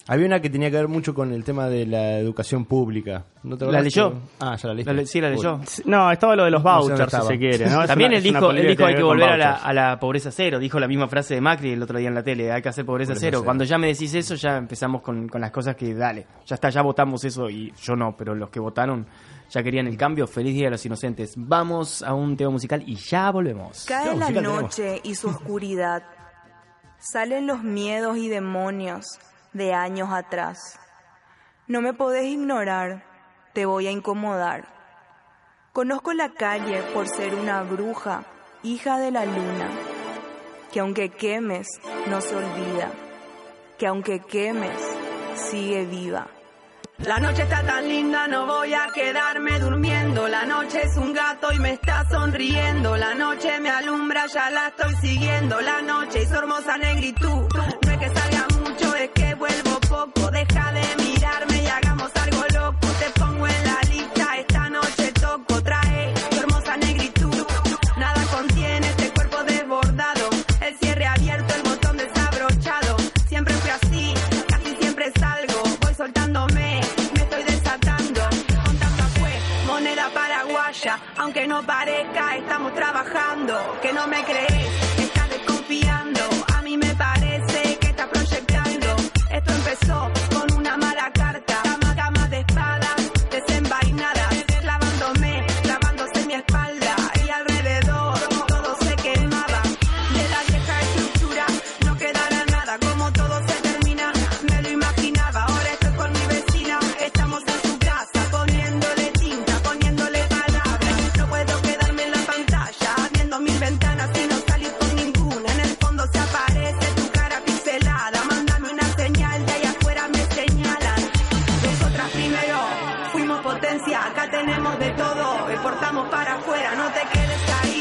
Había una que tenía que ver mucho con el tema de la educación pública. ¿No te ¿La leyó? que- Ah, ya la leíste. La le- sí, la leyó. No, estaba lo de los No sé vouchers, si estaba. se quiere. ¿no? También una- él dijo, él dijo hay ver que volver la, a la pobreza cero. Dijo la misma frase de Macri el otro día en la tele. Hay que hacer pobreza, cero. cero. Cuando ya me decís eso, ya empezamos con, con las cosas que dale. Ya está, ya votamos eso y yo no, pero los que votaron ya querían el cambio. Feliz Día de los Inocentes. Vamos a un tema musical y ya volvemos. Cae la noche y su oscuridad. Salen los miedos y demonios de años atrás. No me podés ignorar, te voy a incomodar. Conozco la calle por ser una bruja, hija de la luna, que aunque quemes, no se olvida, que aunque quemes, sigue viva. La noche está tan linda, no voy a quedarme durmiendo. La noche es un gato y me está sonriendo. La noche me alumbra, ya la estoy siguiendo. La noche y su hermosa negritud. No es que salga mucho, es que vuelvo poco. Deja de exportamos para afuera, no te quedes ahí.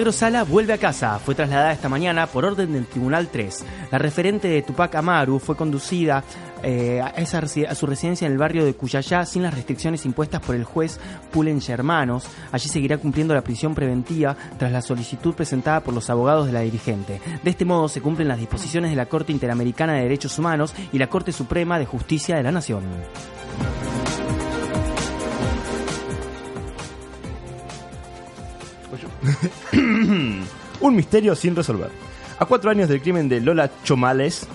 Milagro Sala vuelve a casa. Fue trasladada esta mañana por orden del Tribunal 3. La referente de Tupac Amaru fue conducida eh, a, a su residencia en el barrio de Cuyayá sin las restricciones impuestas por el juez Pulen Hermanos. Allí seguirá cumpliendo la prisión preventiva tras la solicitud presentada por los abogados de la dirigente. De este modo se cumplen las disposiciones de la Corte Interamericana de Derechos Humanos y la Corte Suprema de Justicia de la Nación. Un misterio sin resolver. A cuatro años del crimen de Lola Chomales,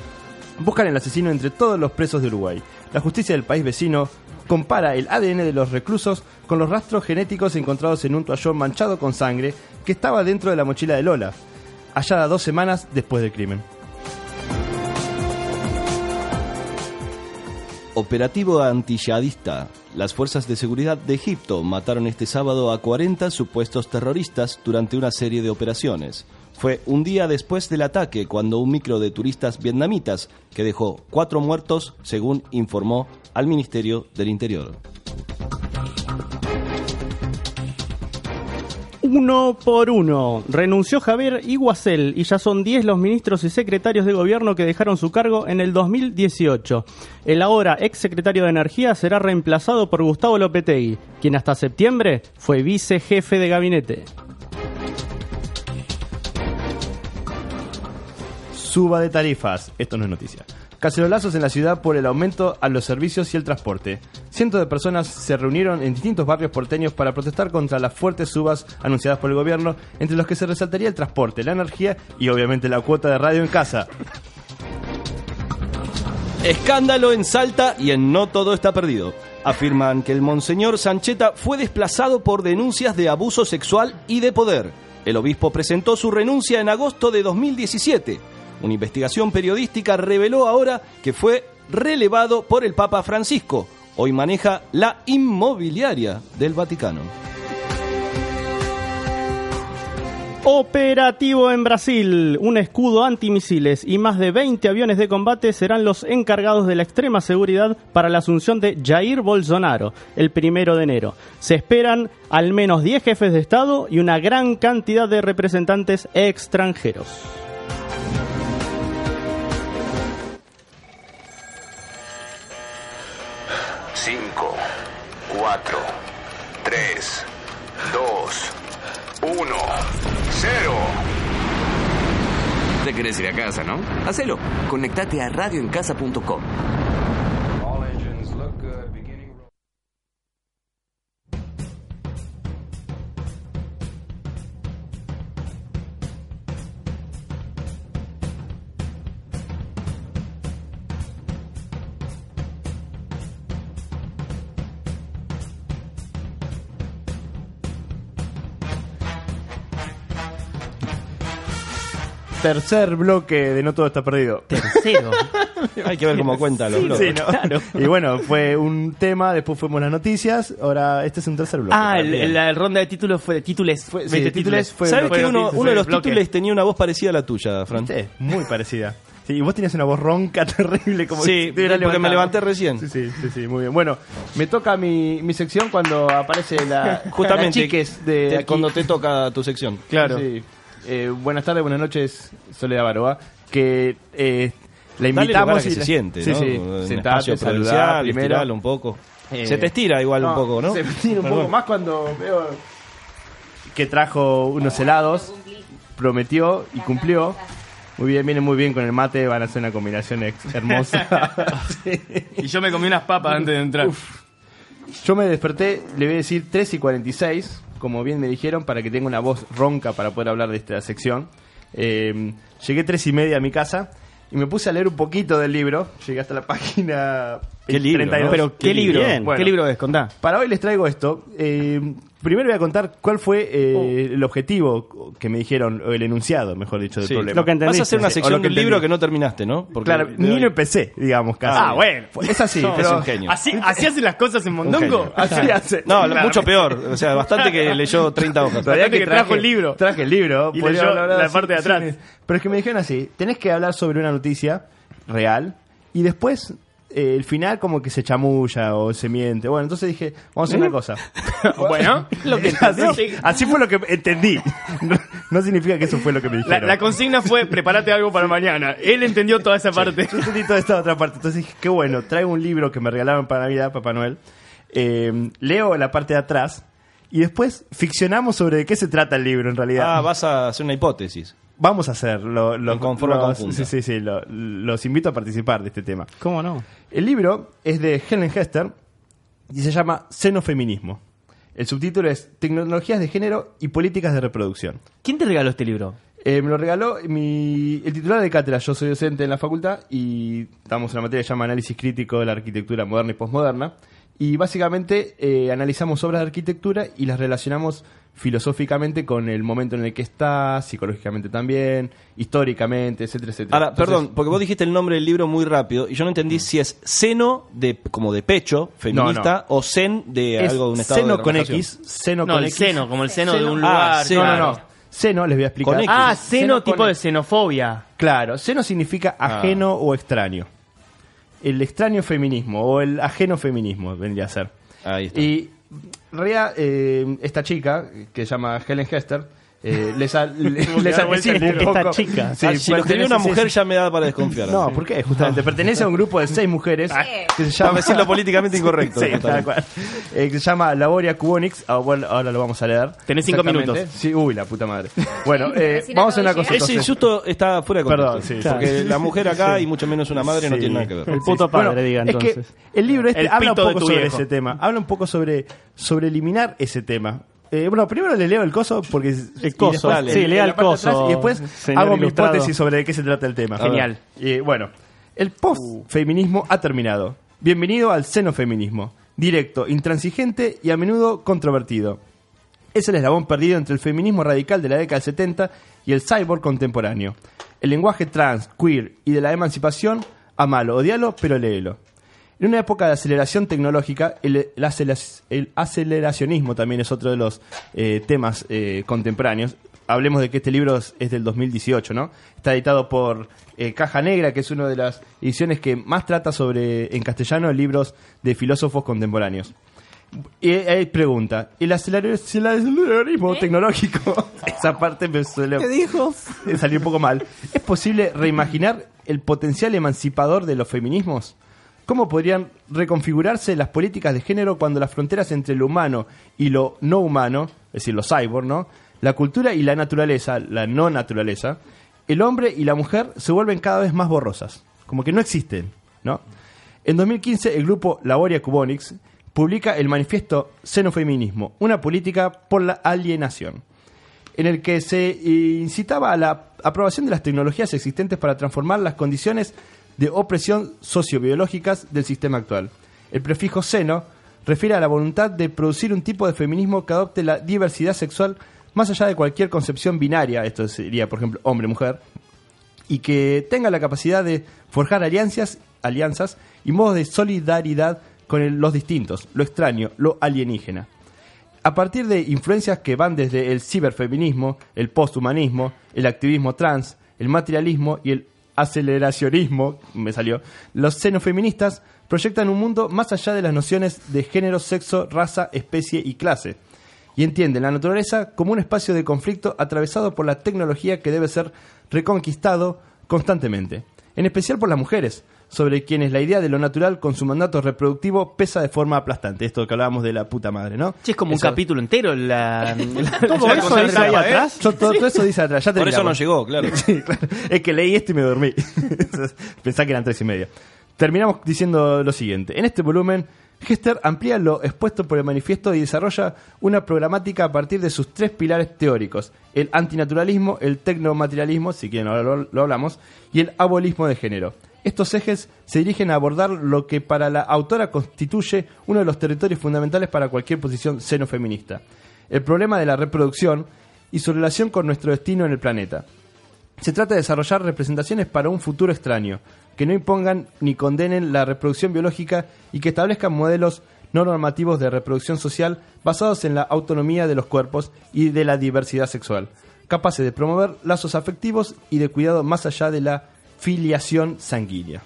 buscan el asesino entre todos los presos de Uruguay. La justicia del país vecino compara el ADN de los reclusos con los rastros genéticos encontrados en un toallón manchado con sangre que estaba dentro de la mochila de Lola, hallada dos semanas después del crimen. Operativo antiyihadista. Las fuerzas de seguridad de Egipto mataron este sábado a 40 supuestos terroristas durante una serie de operaciones. Fue un día después del ataque cuando un micro de turistas vietnamitas que dejó cuatro muertos, según informó al Ministerio del Interior. Uno por uno. Renunció Javier Iguacel y ya son 10 los ministros y secretarios de gobierno que dejaron su cargo en el 2018. El ahora ex secretario de Energía será reemplazado por Gustavo Lopetegui, quien hasta septiembre fue vicejefe de gabinete. Suba de tarifas. Esto no es noticia. Cacerolazos en la ciudad por el aumento a los servicios y el transporte. Cientos de personas se reunieron en distintos barrios porteños para protestar contra las fuertes subas anunciadas por el gobierno, entre los que se resaltaría el transporte, la energía y obviamente la cuota de radio en casa. Escándalo en Salta y en No Todo Está Perdido. Afirman que el monseñor Sancheta fue desplazado por denuncias de abuso sexual y de poder. El obispo presentó su renuncia en agosto de 2017. Una investigación periodística reveló ahora que fue relevado por el Papa Francisco. Hoy maneja la inmobiliaria del Vaticano. Operativo en Brasil. Un escudo antimisiles y más de 20 aviones de combate serán los encargados de la extrema seguridad para la asunción de Jair Bolsonaro el primero de enero. Se esperan al menos 10 jefes de Estado y una gran cantidad de representantes extranjeros. Cinco, cuatro, tres, dos, uno, cero. Te querés ir a casa, ¿no? Hacelo. Conectate a radioencasa.com. Tercer bloque de No Todo Está Perdido. Tercero. Hay que ver cómo cuenta los bloques. sí, ¿no? Y bueno, fue un tema, después fuimos las noticias, ahora este es un tercer bloque. Ah, el- la ronda de títulos fue de títulos. Fue- sí, 20 de títulos fue ¿Sabes que uno, uno de los bloque. títulos tenía una voz parecida a la tuya, Fran? Sí, muy parecida. Sí, y vos tenías una voz ronca terrible como Sí, porque me levantado. levanté recién. Sí, sí, sí, sí, muy bien. Bueno, me toca mi, mi sección cuando aparece la Justamente, chiques de te- cuando te toca tu sección. Claro. Sí. Eh, buenas tardes, buenas noches, Soledad Baroa. Que eh, la invitamos a que y se siente, sí, ¿no? sí. Un Sentate, provincial, primero. un poco. Eh, Se te estira igual un poco, ¿no? Se me estira un Perdón. poco más cuando veo que trajo unos helados, prometió y cumplió. Muy bien, viene muy bien con el mate, van a hacer una combinación hermosa. Sí. Y yo me comí unas papas antes de entrar. Yo me desperté, le voy a decir 3 y 46, como bien me dijeron, para que tenga una voz ronca para poder hablar de esta sección. Eh, llegué 3 y media a mi casa y me puse a leer un poquito del libro. Llegué hasta la página ¿Qué libro, 32. no? Pero, ¿qué libro? Bueno, ¿Qué libro es? Contá. Para hoy les traigo esto. Eh, primero voy a contar cuál fue eh, el objetivo que me dijeron, o el enunciado, mejor dicho, del Sí. problema. Vas a hacer una sección lo que del libro que no terminaste, ¿no? Porque Claro, de ni lo empecé, digamos, casi. Ah, bueno. Es así, Es pero... un genio. ¿Así, así hacen las cosas en Mondongo? Así hace. No, Claro. mucho peor. O sea, bastante que leyó 30 hojas. Que trajo el libro. Traje el libro. Y leyó la así, parte de atrás. sí. Pero es que me dijeron así, tenés que hablar sobre una noticia real y después eh, el final como que se chamulla o se miente. Bueno, entonces dije, vamos a hacer una cosa. Bueno, lo que así, así fue lo que entendí. No, no significa que eso fue lo que me La, dijeron. la consigna fue prepárate algo para mañana. Él entendió toda esa parte. Yo entendí toda esta otra parte. Entonces dije, qué bueno, traigo un libro que me regalaron para Navidad, Papá Noel. Eh, leo la parte de atrás y después ficcionamos sobre de qué se trata el libro en realidad. Ah, vas a hacer una hipótesis. Vamos a hacerlo. Lo, En conforma los-. Sí, sí, sí. lo- los invito a participar de este tema. ¿Cómo no? El libro es de Helen Hester y se llama Xenofeminismo. El subtítulo es Tecnologías de Género y Políticas de Reproducción. ¿Quién te regaló este libro? Eh, me lo regaló mi, el titular de cátedra. Yo soy docente en la facultad y damos una materia que se llama Análisis Crítico de la Arquitectura Moderna y Postmoderna. Y básicamente eh, analizamos obras de arquitectura y las relacionamos filosóficamente con el momento en el que está, psicológicamente también, históricamente, etcétera, etcétera. Ahora, Entonces- perdón, porque vos dijiste el nombre del libro muy rápido y yo no entendí si es seno de como de pecho feminista o zen de Es algo de un estado seno de con. X, seno No, con el X. seno, como el seno de un Ah, lugar. seno, No, claro. no, no. Seno, les voy a explicar. Ah, seno, Seno tipo de xenofobia. Claro, seno significa Ah. ajeno o extraño. El extraño feminismo o el ajeno feminismo vendría a ser. Ahí está. Y realidad, eh, esta chica, que se llama Helen Hester, eh, les, a- le- les anticipo un Esta chica. Sí, Ah, si lo escribió una mujer sí, ya me da para desconfiar. No, ¿por qué? Justamente pertenece a un grupo de seis mujeres que se Para decirlo políticamente incorrecto. Sí, justamente. tal cual. Eh, que se llama Laboria Cubonix. Ah, bueno, ahora lo vamos a leer. Tenés cinco minutos. Sí, uy, la puta madre. Bueno, eh, vamos a una cosa. Ese insulto está fuera de contexto. Perdón, sí, Porque la mujer acá y mucho menos una madre no tiene nada que ver. El puto padre, diga es que entonces. el libro este El habla un poco sobre viejo. ese tema. Habla un poco sobre, sobre eliminar ese tema. Eh, bueno, primero le leo el coso porque El coso, después sí, lea la el parte coso, atrás, y después señor hago mi ilustrado. hipótesis sobre de qué se trata el tema. Genial. Y bueno, el post-feminismo ha terminado. Bienvenido al xenofeminismo. Directo, intransigente y a menudo controvertido. Es el eslabón perdido entre el feminismo radical de la década del 70 y el cyborg contemporáneo. El lenguaje trans, queer y de la emancipación, amalo, odialo, pero léelo. En una época de aceleración tecnológica, el, el acela- el aceleracionismo también es otro de los eh, temas eh, contemporáneos. Hablemos de que este libro es, es del 2018, ¿no? Está editado por eh, Caja Negra, que es una de las ediciones que más trata sobre, en castellano, libros de filósofos contemporáneos. Y hay pregunta, ¿el aceleracionismo tecnológico? Esa parte me suele ¿Qué dijo? salir un poco mal. ¿Es posible reimaginar el potencial emancipador de los feminismos? ¿Cómo podrían reconfigurarse las políticas de género cuando las fronteras entre lo humano y lo no humano, es decir, lo cyborg, ¿no? La cultura y la naturaleza, la no naturaleza, el hombre y la mujer se vuelven cada vez más borrosas, como que no existen, ¿no? En 2015 el grupo Laboria Cubonics publica el manifiesto Xenofeminismo, una política por la alienación en el que se incitaba a la aprobación de las tecnologías existentes para transformar las condiciones de opresión sociobiológicas del sistema actual. El prefijo seno refiere a la voluntad de producir un tipo de feminismo que adopte la diversidad sexual más allá de cualquier concepción binaria, esto sería por ejemplo hombre-mujer, y que tenga la capacidad de forjar alianzas, alianzas y modos de solidaridad con los distintos, lo extraño, lo alienígena. A partir de influencias que van desde el ciberfeminismo, el posthumanismo, el activismo trans, el materialismo y el aceleracionismo, me salió, los xenofeministas proyectan un mundo más allá de las nociones de género, sexo, raza, especie y clase y entienden la naturaleza como un espacio de conflicto atravesado por la tecnología que debe ser reconquistado constantemente, en especial por las mujeres, sobre quienes la idea de lo natural con su mandato reproductivo pesa de forma aplastante. Esto que hablábamos de la puta madre, ¿no? Sí, es como un capítulo entero. La, Todo la eso cosa dice ahí ¿eh? atrás. Yo todo, todo eso dice atrás. Ya Por eso no llegó, claro. Sí, claro. Es que leí esto y me dormí. Pensá que eran tres y media. Terminamos diciendo lo siguiente. En este volumen, Hester amplía lo expuesto por el manifiesto y desarrolla una programática a partir de sus tres pilares teóricos. El antinaturalismo, el tecnomaterialismo, si quieren ahora lo, lo hablamos, y el abolismo de género. Estos ejes se dirigen a abordar lo que para la autora constituye uno de los territorios fundamentales para cualquier posición xenofeminista. El problema de la reproducción y su relación con nuestro destino en el planeta. Se trata de desarrollar representaciones para un futuro extraño, que no impongan ni condenen la reproducción biológica y que establezcan modelos no normativos de reproducción social basados en la autonomía de los cuerpos y de la diversidad sexual, capaces de promover lazos afectivos y de cuidado más allá de la filiación sanguínea.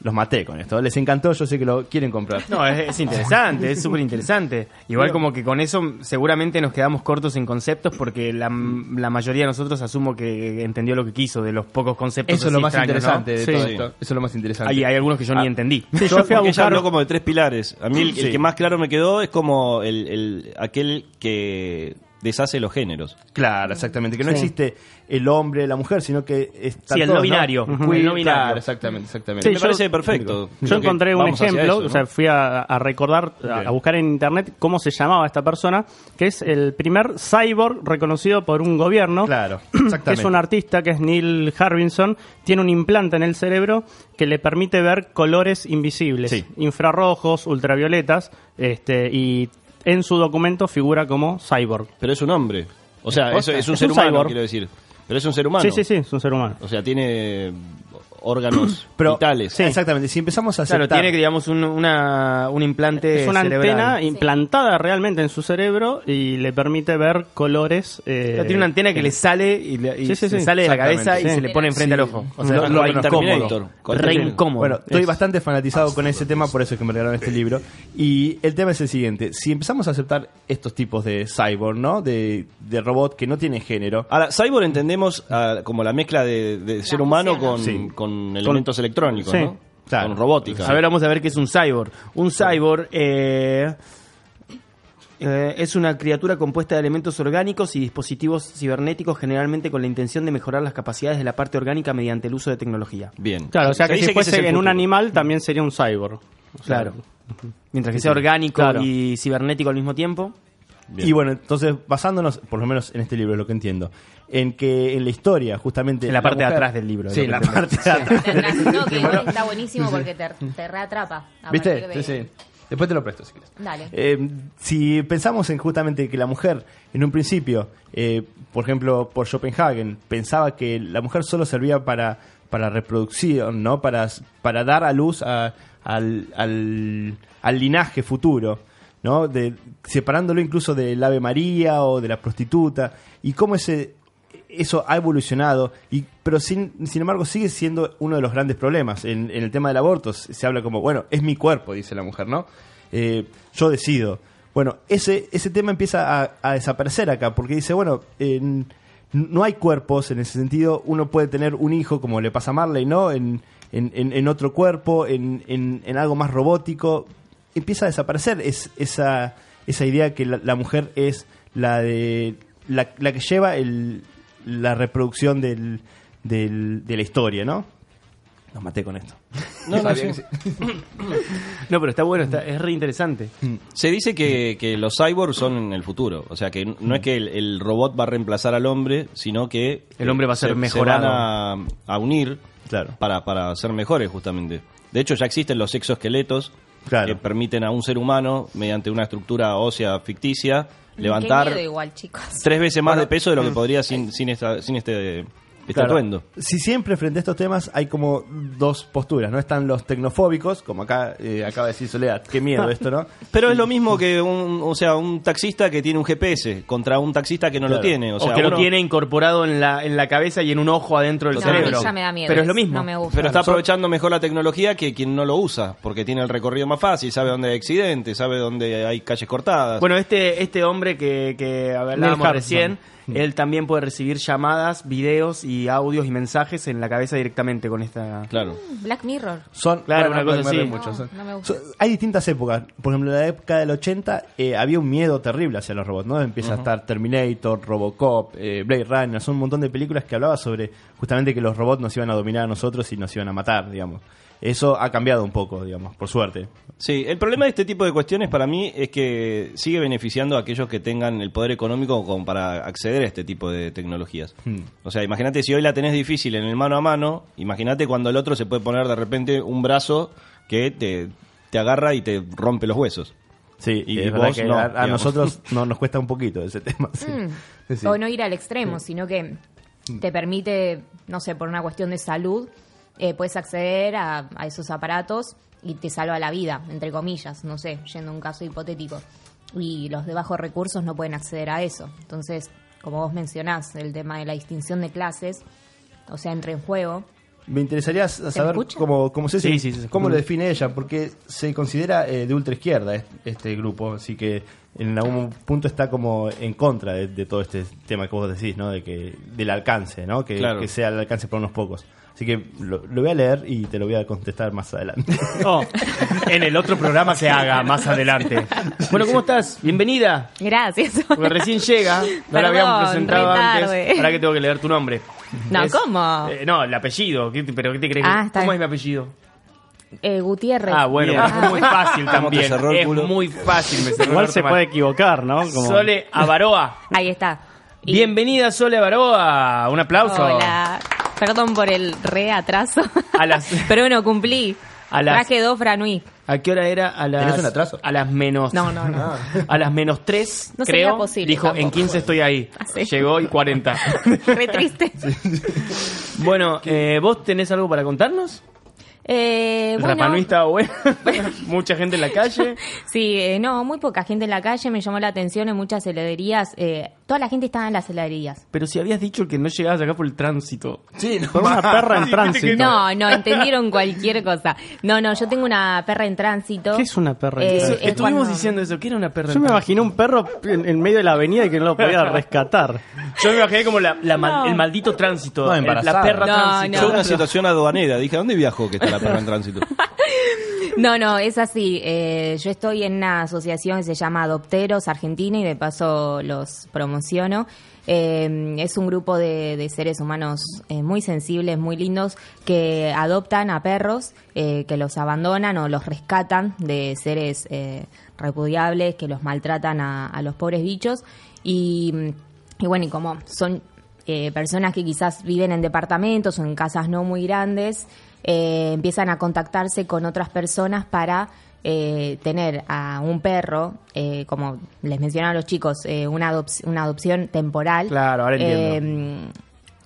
Los maté con esto, les encantó, yo sé que lo quieren comprar. No, es, es interesante, es súper interesante. Igual como que con eso seguramente nos quedamos cortos en conceptos porque la, la mayoría de nosotros asumo que entendió lo que quiso de los pocos conceptos. Eso es lo más extraños, interesante ¿no? de Sí. todo esto. Eso es lo más interesante. Hay, hay algunos que yo Ah. ni entendí. yo fui a buscar... ella habló como de tres pilares. A mí el, el Sí. que más claro me quedó es como el, el- aquel que deshace los géneros. Claro, exactamente. Que no Sí. existe el hombre, la mujer, sino que está Sí, el todo, no binario. El no binario. Claro, exactamente, exactamente. Sí, me yo- parece perfecto. Yo que encontré un ejemplo, eso, ¿no? o sea, fui a, a recordar, a, buscar en internet cómo se llamaba esta persona, que es el primer cyborg reconocido por un gobierno. Claro, que exactamente. es un artista, que es Neil Harbinson, tiene un implante en el cerebro que le permite ver colores invisibles, Sí. infrarrojos, ultravioletas, este, y en su documento figura como cyborg. Pero es un hombre. O sea, es un Es ser un humano, cyborg. quiero decir. Pero es un ser humano. Sí, sí, sí, es un ser humano. O sea, tiene órganos Pero, vitales. Exactamente, si empezamos a aceptar... Claro, tiene, digamos, un, una, un implante Es una cerebral. antena implantada realmente en su cerebro y le permite ver colores. eh, Tiene una antena que le sale y, le, y Sí, sí, se sí. sale de la cabeza y sí. se le pone enfrente Sí. al ojo. O sea, Lo- es lo incómodo. Re incómodo. Bueno, estoy Es- bastante fanatizado con ese tema, por eso es que me regalaron este libro. Y el tema es el siguiente: si empezamos a aceptar estos tipos de cyborg, ¿no? De, de robot que no tienen género. Ahora, cyborg entendemos ah, como la mezcla de, de ser humano con, Sí. Con elementos electrónicos, Sí. ¿no? Claro. Con robótica. A ver, vamos a ver qué es un cyborg. Un cyborg eh, eh, es una criatura compuesta de elementos orgánicos y dispositivos cibernéticos, generalmente con la intención de mejorar las capacidades de la parte orgánica mediante el uso de tecnología. Bien. Claro, o sea Se que si fuese en un animal también sería un cyborg. O sea, Claro. Mientras que sea orgánico Claro. y cibernético al mismo tiempo. Y bueno, entonces, basándonos, por lo menos en este libro, lo que entiendo, en que en la historia, justamente. En la parte de mujer- atrás del libro, Sí, en la parte de atrás. No, que igual está buenísimo Sí. porque te, te reatrapa. a ¿Viste? de- Sí, sí. Después te lo presto si quieres. Dale. Eh, si pensamos en justamente que la mujer, en un principio, eh, por ejemplo, por Schopenhagen, pensaba que la mujer solo servía para, para reproducción, ¿no? Para, para dar a luz a- al, al, al linaje futuro, ¿no? De, separándolo incluso del Ave María o de la prostituta, y cómo ese, eso ha evolucionado, y, pero sin, sin embargo sigue siendo uno de los grandes problemas. En, en el tema del aborto se habla como, bueno, es mi cuerpo, dice la mujer, ¿no? Eh, yo decido. Bueno, ese, ese tema empieza a, desaparecer acá, porque dice, bueno, en- no hay cuerpos en ese sentido, uno puede tener un hijo, como le pasa a Marley, ¿no? En, en- en otro cuerpo, en, en- en algo más robótico, empieza a desaparecer es, esa, esa idea que la, la mujer es la de la, la que lleva el, la reproducción del, del- de la historia, ¿no? Nos maté con esto. No, no, sí. pero está bueno, está, es re interesante. Se dice que, que los cyborgs son el futuro. O sea, que no es que el, el robot va a reemplazar al hombre, sino que El hombre va a ser se- se mejorado. van a, a unir para, para ser mejores, justamente. De hecho, ya existen los exoesqueletos que permiten a un ser humano, mediante una estructura ósea ficticia, levantar igual, tres veces más Bueno, de peso de lo que mm. podría sin, sin, esta, sin este, este Claro. atuendo. Si siempre frente a estos temas hay como dos posturas, ¿no? Están los tecnofóbicos, como acá eh, acaba de decir Soledad, qué miedo esto, ¿no? Pero es lo mismo que un, o sea, un taxista que tiene un GPS contra un taxista que no lo tiene. O, sea, que lo tiene incorporado en la, en la cabeza y en un ojo adentro del No, cerebro. ya me da miedo Pero es lo mismo. no me gusta. Pero está aprovechando mejor la tecnología que quien no lo usa, porque tiene el recorrido más fácil, sabe dónde hay accidentes, sabe dónde hay calles cortadas. Bueno, este, este hombre que, que hablábamos recién. Él también puede recibir llamadas, videos y audios y mensajes en la cabeza directamente con esta... Claro. Black Mirror. Son, Claro, bueno, una cosa así. mucho, son- No me gusta. son- hay distintas épocas. Por ejemplo, en la época del 80 eh, había un miedo terrible hacia los robots, ¿no? Empieza a estar Terminator, Robocop, eh, Blade Runner, son un montón de películas que hablaba sobre justamente que los robots nos iban a dominar a nosotros y nos iban a matar, digamos. Eso ha cambiado un poco, digamos, por suerte. Sí, el problema de este tipo de cuestiones para mí es que sigue beneficiando a aquellos que tengan el poder económico como para acceder a este tipo de tecnologías. Hmm. O sea, imagínate si hoy la tenés difícil en el mano a mano, imagínate cuando el otro se puede poner de repente un brazo que te, te agarra y te rompe los huesos. Sí, y es vos que no, a, nosotros no, nos cuesta un poquito ese tema. sí. Mm. Sí. O no ir al extremo, sino que te permite, no sé, por una cuestión de salud, eh, puedes acceder a, a esos aparatos y te salva la vida, entre comillas, no sé, yendo a un caso hipotético. Y los de bajos recursos no pueden acceder a eso. Entonces, como vos mencionás, el tema de la distinción de clases, o sea, entra en juego. Me interesaría saber cómo, cómo, se, Sí, sí, sí, se cómo lo define ella, porque se considera eh, de ultra izquierda es- este grupo, así que en algún punto está como en contra de, de todo este tema que vos decís, ¿no? De que del alcance, ¿no? Que, Claro. que sea el alcance para unos pocos. Así que lo, lo voy a leer y te lo voy a contestar más adelante. Oh, en el otro programa que haga más adelante. Bueno, ¿cómo estás? Bienvenida. Gracias. Porque recién llega, no la habíamos presentado re antes. Ahora que tengo que leer tu nombre. No, Es- ¿cómo? eh, no, el apellido. ¿Qué te- ¿Pero qué te crees? Ah, está ¿Cómo bien. es mi apellido? Eh, Gutiérrez. Ah, bueno, Bien. es muy fácil ¿Cómo te también. cerró el Es muy fácil. Me cerró el Igual se puede equivocar, ¿no? Como- Sole Avaroa. Ahí está. Y- Bienvenida, Sole Avaroa. Un aplauso. Hola. Perdón por el re atraso. A las, Pero bueno, cumplí. A las- Traje dos franui. ¿A qué hora era? A las, ¿Tenés un atraso? A las menos. No, no, no. A las menos 3, No sería creo. posible Dijo, tampoco. en 15 estoy ahí. Ah, sí. Llegó y 40. Re triste. Bueno, eh, ¿vos tenés algo para contarnos? Eh, bueno, Rapa Nui estaba bueno. Mucha gente en la calle. sí, eh, no, muy poca gente en la calle. Me llamó la atención en muchas heladerías. Eh, toda la gente estaba en las heladerías. Pero si habías dicho que no llegabas acá por el tránsito. Sí, Por una perra en tránsito. No, no, entendieron cualquier cosa. No, no, yo tengo una perra en tránsito. ¿Qué es una perra? Eh, Eso- es Estuvimos cuando- diciendo eso, que era una perra. Yo me en imaginé un perro en, en medio de la avenida y que no lo podía rescatar. tránsito. Yo me imaginé como la, la mal- No. el maldito tránsito. No, el- la embarazada. perra No, tránsito. Fue una situación aduanera. Dije, ¿a dónde viajó que está la perra en tránsito? No, no, es así. Eh, yo estoy en una asociación que se llama Adopteros Argentina y de paso los promociono. Eh, es un grupo de, seres humanos eh, muy sensibles, muy lindos, que adoptan a perros, eh, que los abandonan o los rescatan de seres eh, repudiables, que los maltratan a, los pobres bichos. Y, y bueno, y como son personas que quizás viven en departamentos o en casas no muy grandes, empiezan a contactarse con otras personas para eh, tener a un perro, eh, como les mencionaban los chicos, eh, una, adop- una adopción temporal. Claro, ahora entiendo.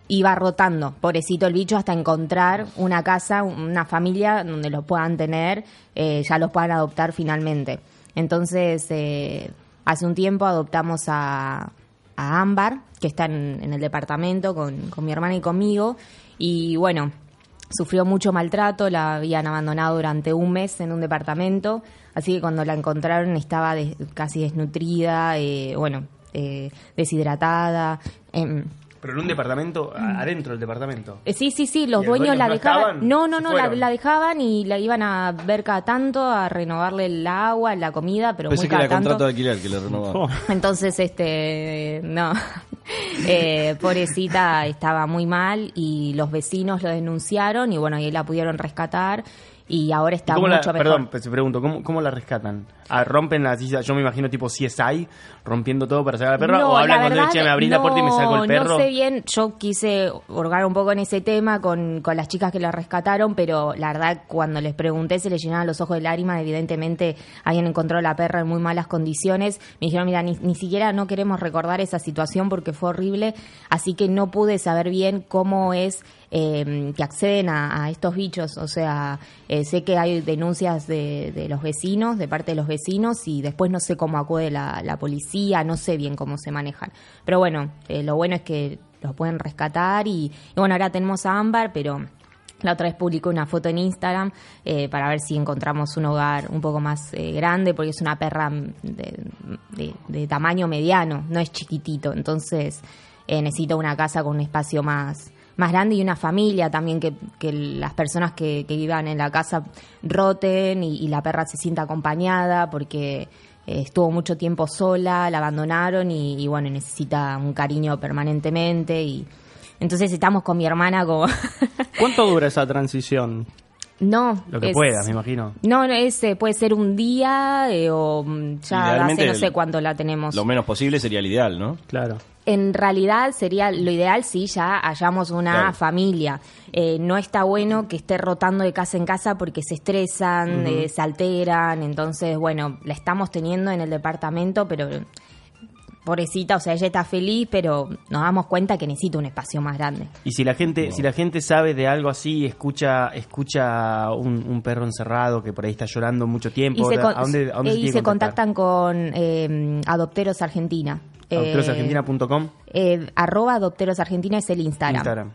iba rotando, pobrecito el bicho, hasta encontrar una casa, una familia donde lo puedan tener, ya los puedan adoptar finalmente. Entonces, hace un tiempo adoptamos a, a Ámbar, que está en, en el departamento con, con mi hermana y conmigo, y bueno, sufrió mucho maltrato, la habían abandonado durante un mes en un departamento, así que cuando la encontraron estaba des- casi desnutrida, eh, bueno, eh, deshidratada. em, Pero en un departamento, a- adentro del departamento. eh, Sí, sí, sí, los ¿Y el dueños dueño la no dejaban. estaban? No, no, ¿Se no, la dejaban y la iban a ver cada tanto, a renovarle el agua, la comida, pero Pensé muy que cada era tanto. contrato de alquiler que le renovaba. Entonces, este, no, Eh, pobrecita estaba muy mal y los vecinos lo denunciaron y bueno, ahí la pudieron rescatar y ahora está ¿Cómo la- mucho mejor. perdón, pues, pregunto, ¿cómo, ¿cómo la rescatan? Ah, ¿Rompen la? Yo me imagino tipo CSI, rompiendo todo para sacar al perro. No, ¿O hablan la con che, me abrí la puerta y me saco el perro? No sé bien, yo quise hurgar un poco en ese tema con, con las chicas que la rescataron, pero la verdad cuando les pregunté se les llenaban los ojos de lágrimas, evidentemente habían encontrado la perra en muy malas condiciones. Me dijeron, mira, ni, ni siquiera no queremos recordar esa situación porque fue horrible, así que no pude saber bien cómo es eh, que acceden a, estos bichos. O sea, eh, sé que hay denuncias de, de los vecinos, de parte de los vecinos, y después no sé cómo acude la, policía, no sé bien cómo se manejan. Pero bueno, eh, lo bueno es que los pueden rescatar y, y bueno, ahora tenemos a Ámbar, pero la otra vez publicó una foto en Instagram eh, para ver si encontramos un hogar un poco más grande, porque es una perra mm, de tamaño mediano, no es chiquitito. Entonces eh, necesita una casa con un espacio más, más grande y una familia también, que, las personas que, vivan en la casa roten y, y la perra se sienta acompañada, porque eh, estuvo mucho tiempo sola, la abandonaron y, y bueno, necesita un cariño permanentemente y entonces estamos con mi hermana como... ¿Cuánto dura esa transición? No. Lo que es- puedas, me imagino. No, no, ese puede ser un día eh, o mm, ya Idealmente, hace no sé cuánto la tenemos. Lo menos posible sería el ideal, ¿no? Claro. En realidad sería lo ideal si ya hallamos una Claro. familia. Eh, no está bueno que esté rotando de casa en casa porque se estresan, eh, se alteran. Entonces, bueno, la estamos teniendo en el departamento, pero pobrecita, o sea, ella está feliz, pero nos damos cuenta que necesita un espacio más grande. Y si la gente, si la gente sabe de algo así, escucha, escucha un, un perro encerrado que por ahí está llorando mucho tiempo, y se, con- ¿a dónde, a dónde eh, se contactan con eh, Adopteros Argentina. Eh, Adopterosargentina.com, eh, arroba Adopteros Argentina es el Instagram. Instagram.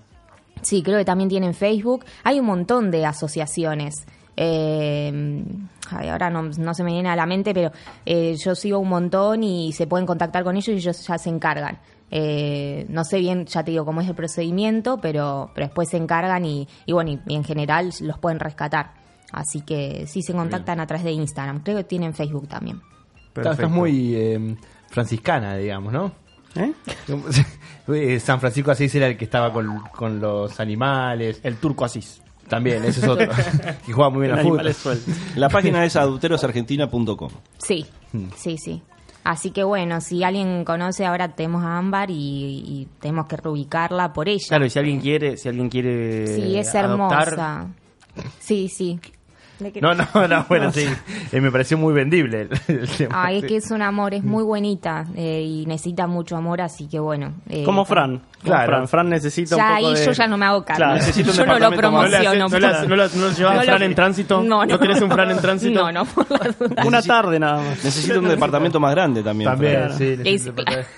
Sí, creo que también tienen Facebook. Hay un montón de asociaciones. Eh, ay, ahora no, no se me viene a la mente, pero eh, yo sigo un montón y se pueden contactar con ellos y ellos ya se encargan. Eh, no sé bien, ya te digo, cómo es el procedimiento, pero, pero después se encargan y, y bueno, y, y en general los pueden rescatar. Así que sí se contactan a través de Instagram. Creo que tienen Facebook también. Claro, estás muy eh, franciscana, digamos, ¿no? ¿Eh? San Francisco Asís era el que estaba con, con los animales. El turco Asís. También, ese es otro. que juega muy bien a fútbol. La página es adulterosargentina.com. Sí, Hmm. sí, sí. Así que bueno, si alguien conoce, ahora tenemos a Ámbar y, y tenemos que reubicarla por ella. Claro, y si alguien quiere, si alguien quiere Sí, es adoptar, hermosa. Sí, sí. No, no, no, bueno, sí. Eh, me pareció muy vendible el, el tema. Ay, es que es un amor, es muy bonita eh, y necesita mucho amor, así que bueno. eh, Como Fran. Como Claro. Fran. Fran necesita Ya un poco ahí de... yo ya no me hago cargo. Claro. Necesito un yo no lo promociono. ¿No le haces- no le haces- no le haces- no le llevas No Fran en tránsito? No, no. ¿No querés un Fran en tránsito? No, no. por. Una tarde nada más. Necesito un departamento más grande también. También, Fran. sí. Es-.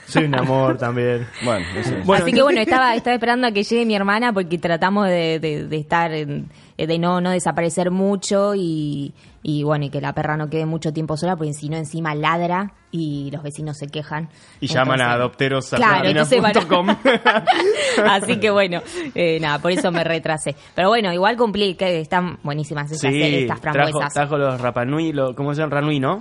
Soy un amor también. Bueno. Bueno, Así que bueno, estaba, estaba esperando a que llegue mi hermana porque tratamos de, de- de estar, en- de no, no desaparecer mucho y, y bueno, y que la perra no quede mucho tiempo sola porque si no encima ladra y los vecinos se quejan. Y llaman a Entonces- Claro. Así que bueno, eh, nada, por eso me retrasé. Pero bueno, igual cumplí, que están buenísimas esas, Sí, estas trajo, frambuesas. trajo los Rapanui, lo, ¿cómo se llama? Ranui, ¿no?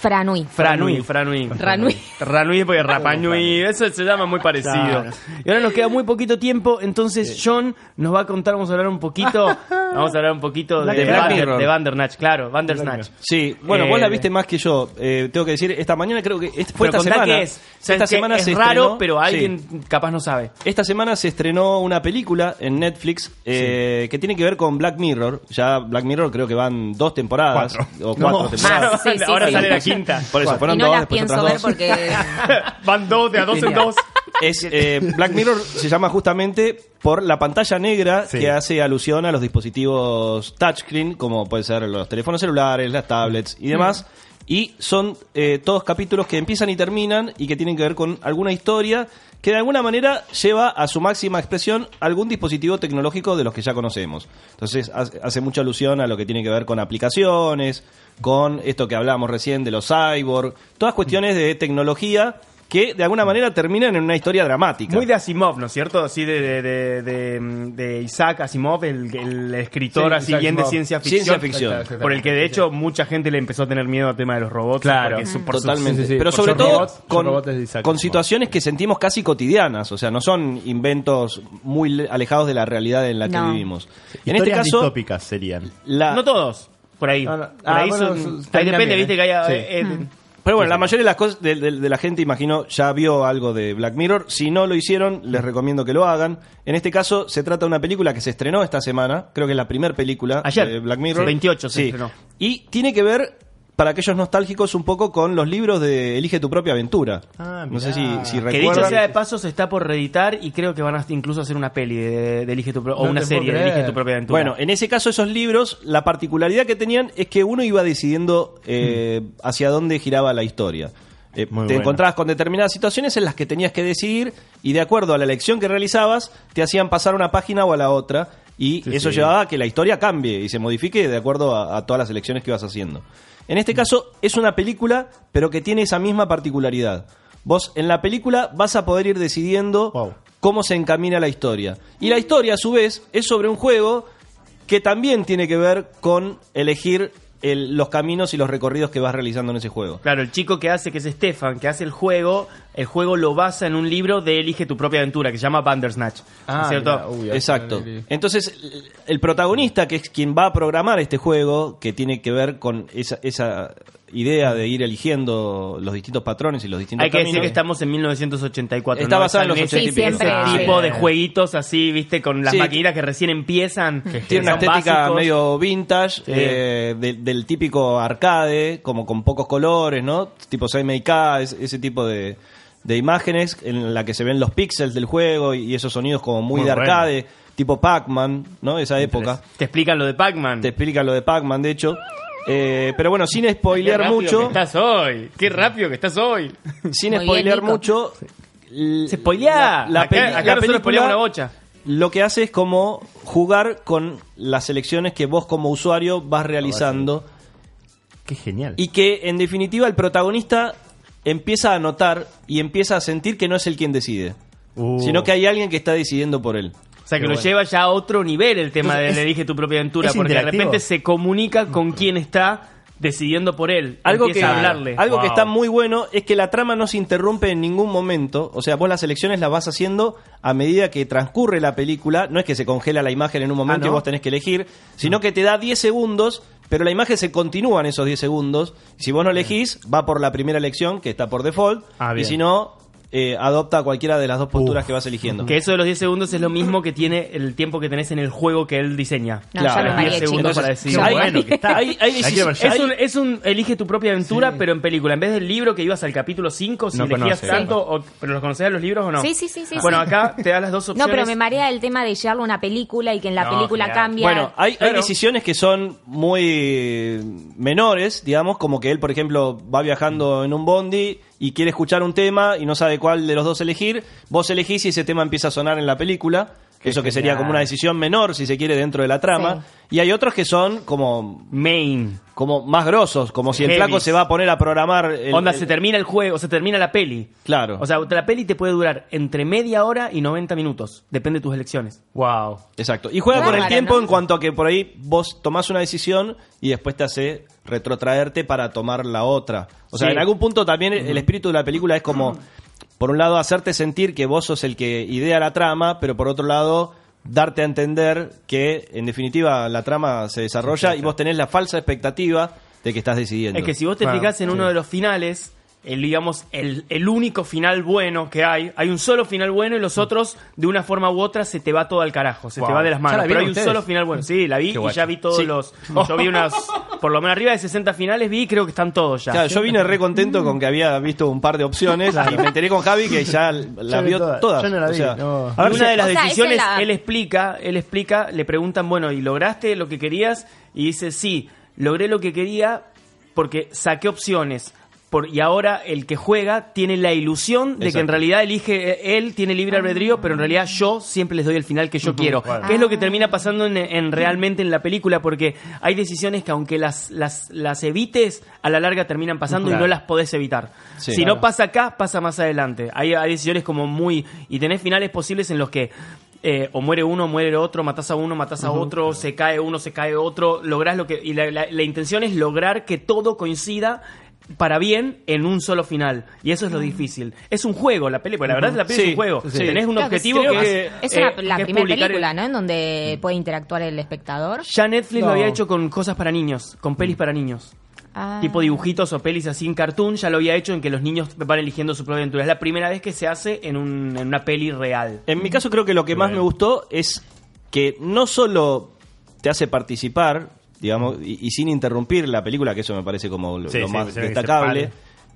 Franui. Franui, Franui. Ranui. Ranui porque Rapanui, eso se llama muy parecido. Claro. Y ahora nos queda muy poquito tiempo, entonces John nos va a contar, vamos a hablar un poquito, vamos a hablar un poquito Black de, Mirror. Bander, de Bandernach, claro, Bandersnatch. Sí, bueno, Eh, vos la viste más que yo. Eh, tengo que decir, esta mañana creo que est- fue Pero esta semana. qué es. O sea, esta es que semana es se raro, estrenó- pero sí. alguien capaz no sabe. Esta semana se estrenó una película en Netflix eh, que tiene que ver con Black Mirror. Ya Black Mirror creo que van dos temporadas o cuatro No, temporadas. más, sí, sí, Ahora sí. sale la quinta. Por eso fueron Y no dos, las después pienso otras ver dos. porque... Van dos, de a dos en dos. Es, eh, Black Mirror se llama justamente por la pantalla negra Sí. que hace alusión a los dispositivos touchscreen, como pueden ser los teléfonos celulares, las tablets y demás. Y son eh, todos capítulos que empiezan y terminan y que tienen que ver con alguna historia que de alguna manera lleva a su máxima expresión algún dispositivo tecnológico de los que ya conocemos. Entonces hace mucha alusión a lo que tiene que ver con aplicaciones, con esto que hablábamos recién de los cyborg, todas cuestiones de tecnología que de alguna manera terminan en una historia dramática. Muy de Asimov, ¿no es cierto? Así de, de, de, de- de Isaac Asimov, el, el escritor Sí, así Isaac bien de ciencia ficción. Ciencia ficción. Por el que de hecho mucha gente le empezó a tener miedo al tema de los robots. Claro, su- sus- totalmente. sí, sí. Pero sobre todo robots, con, Isaac con situaciones que sentimos casi cotidianas, o sea, no son inventos muy le- alejados de la realidad en la que vivimos. En este Historias caso, distópicas serían. la, No todos, por ahí. Por Ah, ahí bueno, son- son- ahí terminan depende, bien, viste ¿eh? que haya... Sí. eh, eh, Pero bueno, la mayoría de las cosas de, de- de la gente, imagino, ya vio algo de Black Mirror. Si no lo hicieron, les recomiendo que lo hagan. En este caso, se trata de una película que se estrenó esta semana. Creo que es la primera película Ayer. de Black Mirror. Sí, 28 se Sí. estrenó. Y tiene que ver, para aquellos nostálgicos, un poco con los libros de Elige tu propia aventura. Ah, no sé si, si que dicho sea de paso, se está por reeditar y creo que van a incluso hacer una peli de, de Elige tu Pro- o No una serie de. Elige tu propia aventura. Bueno, en ese caso esos libros, la particularidad que tenían es que uno iba decidiendo eh, hacia dónde giraba la historia. Eh, te bueno. encontrabas con determinadas situaciones en las que tenías que decidir y de acuerdo a la elección que realizabas te hacían pasar a una página o a la otra y Sí, eso sí. llevaba a que la historia cambie y se modifique de acuerdo a, a todas las elecciones que ibas haciendo. En este caso es una película pero que tiene esa misma particularidad. Vos en la película vas a poder ir decidiendo Wow. cómo se encamina la historia. Y la historia, a su vez, es sobre un juego que también tiene que ver con elegir el- los caminos y los recorridos que vas realizando en ese juego. Claro, el chico que hace, que es Stefan, que hace el juego, el juego lo basa en un libro de Elige tu propia aventura, que se llama Bandersnatch. ¿no es cierto? mira, uy, Exacto. Entonces, el- el protagonista, que es quien va a programar este juego, que tiene que ver con esa, esa idea de ir eligiendo los distintos patrones y los distintos Hay que decir que estamos en 1984. Está ¿no? basado en los ese 80 y pico. ese siempre, tipo sí. de jueguitos así, viste, con las Sí. maquinitas que recién empiezan. que Tiene una estética básicos. medio vintage, Sí. eh, de- del típico arcade, como con pocos colores, ¿no? Tipo CMYK, es- ese tipo de, de imágenes en la que se ven los píxeles del juego y, y esos sonidos como muy, Muy de bueno. arcade, tipo Pac-Man, ¿no? Esa época. Te explican lo de Pac-Man. Te explica lo de Pac-Man, de hecho. Eh, pero bueno, sin Qué spoilear rápido mucho, que estás hoy. Qué rápido que estás hoy. sin Muy spoilear mucho, Se spoilea. La- la acá, peli- acá la nosotros película- spoileamos una bocha. lo que hace es como jugar con las elecciones que vos como usuario vas realizando. Qué genial. Y que en definitiva el protagonista empieza a notar y empieza a sentir que no es el quien decide, Uh. sino que hay alguien que está decidiendo por él. O sea, que Qué lo bueno. lleva ya a otro nivel el tema Entonces, de es- Elige tu propia aventura, porque de repente se comunica con quien está decidiendo por él. Algo, que, a hablarle. algo que está muy bueno es que la trama no se interrumpe en ningún momento. O sea, vos las elecciones las vas haciendo a medida que transcurre la película. No es que se congela la imagen en un momento Ah, ¿no? y vos tenés que elegir, sino que te da 10 segundos, pero la imagen se continúa en esos 10 segundos. Si vos no elegís, va por la primera elección, que está por default. Ah, y si no, eh, adopta cualquiera de las dos posturas que vas eligiendo. Que eso de los 10 segundos es lo mismo que tiene el tiempo que tenés en el juego que él diseña. No, mareé, 10 segundos para decidir. hay- bueno que está. hay- hay. Es un, es un elige tu propia aventura, pero en película. En vez del libro que ibas al capítulo 5, si No elegías conoce. tanto, o- ¿pero los conocías los libros o no? Sí, sí, sí, sí, Bueno, sí. acá te da las dos No, opciones. pero me marea el tema de llevarlo a una película y que en la No, película genial. cambia. Bueno, hay, hay Claro. decisiones que son muy menores, digamos, como que él, por ejemplo, va viajando en un bondi y quiere escuchar un tema y no sabe cuál de los dos elegir. Vos elegís y ese tema empieza a sonar en la película. Eso que sería genial. como una decisión menor, si se quiere, dentro de la trama. Y hay otros que son como... Main. Como más grosos, como si el flaco se va a poner a programar... El, Onda, el- se termina el juego, se termina la peli. Claro. O sea, la peli te puede durar entre media hora y 90 minutos. Depende de tus elecciones. Wow. Exacto. Y juega con el tiempo ¿no? en cuanto a que por ahí vos tomás una decisión y después te hace retrotraerte para tomar la otra. O sea, Sí. en algún punto también el espíritu de la película es como, por un lado, hacerte sentir que vos sos el que idea la trama, pero por otro lado, darte a entender que, en definitiva, la trama se desarrolla y vos tenés la falsa expectativa de que estás decidiendo. Es que si vos te Claro, fijas en sí. uno de los finales, el, digamos, el, el único final bueno que hay, hay un solo final bueno y los otros, de una forma u otra, se te va todo al carajo, se Wow. te va de las ¿Ya manos. la Pero hay un solo final bueno. Sí, la vi y ya vi todos Sí. los... Yo vi unas, por lo menos arriba de 60 finales, vi y creo que están todos ya. Claro, yo vine re contento con que había visto un par de opciones y me enteré con Javi que ya la vi vio todas. todas. Yo no la O vi, sea, no. Y una de las O sea, decisiones, la- él explica, él explica, le preguntan, bueno, ¿y lograste lo que querías? Y dice, sí, logré lo que quería porque saqué opciones. Por, y ahora el que juega tiene la ilusión de que en realidad elige eh, él, tiene libre albedrío, pero en realidad yo siempre les doy el final que yo quiero. Que es lo que termina pasando en, en realmente en la película, porque hay decisiones que aunque las, las, las evites, a la larga terminan pasando y Claro. no las podés evitar. Sí. si Claro. no pasa acá, pasa más adelante. Hay, hay decisiones como muy... Y tenés finales posibles en los que eh, o muere uno, muere otro, matás a uno, matás a otro, se cae uno, se cae otro, lográs lo que... Y la, la- la intención es lograr que todo coincida para bien en un solo final. Y eso es lo difícil. Es un juego la película, la verdad la película Sí, es un juego. sí. Tenés un Creo que objetivo que, Creo es... Es una- eh, la que es primera el- película, ¿no? En donde puede interactuar el espectador. Ya Netflix No. lo había hecho con cosas para niños, con pelis para niños. Ah. Tipo dibujitos o pelis así en cartoon, ya lo había hecho en que los niños van eligiendo su propia aventura. Es la primera vez que se hace en, un- en una peli real. En mi caso creo que lo que más me gustó es que no solo te hace participar, digamos, y, y sin interrumpir la película, que eso me parece como lo, Sí, lo sí, más destacable,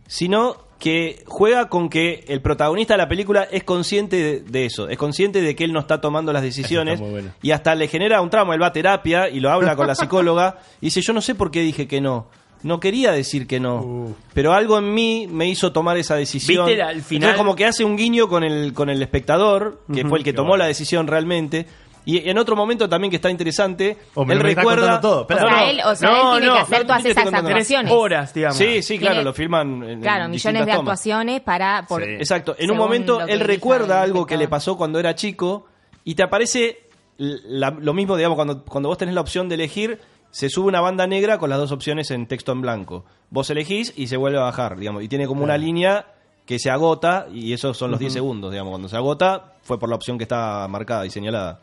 sino que juega con que el protagonista de la película es consciente de, de eso, es consciente de que él no está tomando las decisiones bueno. y hasta le genera un trauma, él va a terapia y lo habla con la psicóloga y dice, yo no sé por qué dije que no. No quería decir que no, pero algo en mí me hizo tomar esa decisión. ¿Viste al final? Entonces, como que hace un guiño con el, con el espectador, que fue el que tomó bueno. la decisión realmente. Y en otro momento también que está interesante, Oh, me él recuerda... contando todo. Espera. O sea, él, o sea, él tiene que hacer todas te estoy esas contando nada. actuaciones. Horas, digamos. Sí, sí, claro, Tiene- lo filman en Claro, en millones distintas de tomas. actuaciones para... Por, Exacto. En un según momento lo que él recuerda el algo que le espectador. pasó cuando era chico y te aparece la- lo mismo, digamos, cuando, cuando vos tenés la opción de elegir, se sube una banda negra con las dos opciones en texto en blanco. Vos elegís y se vuelve a bajar, digamos, y tiene como una línea que se agota y esos son los 10 Ujú. segundos, digamos. Cuando se agota fue por la opción que está marcada y señalada.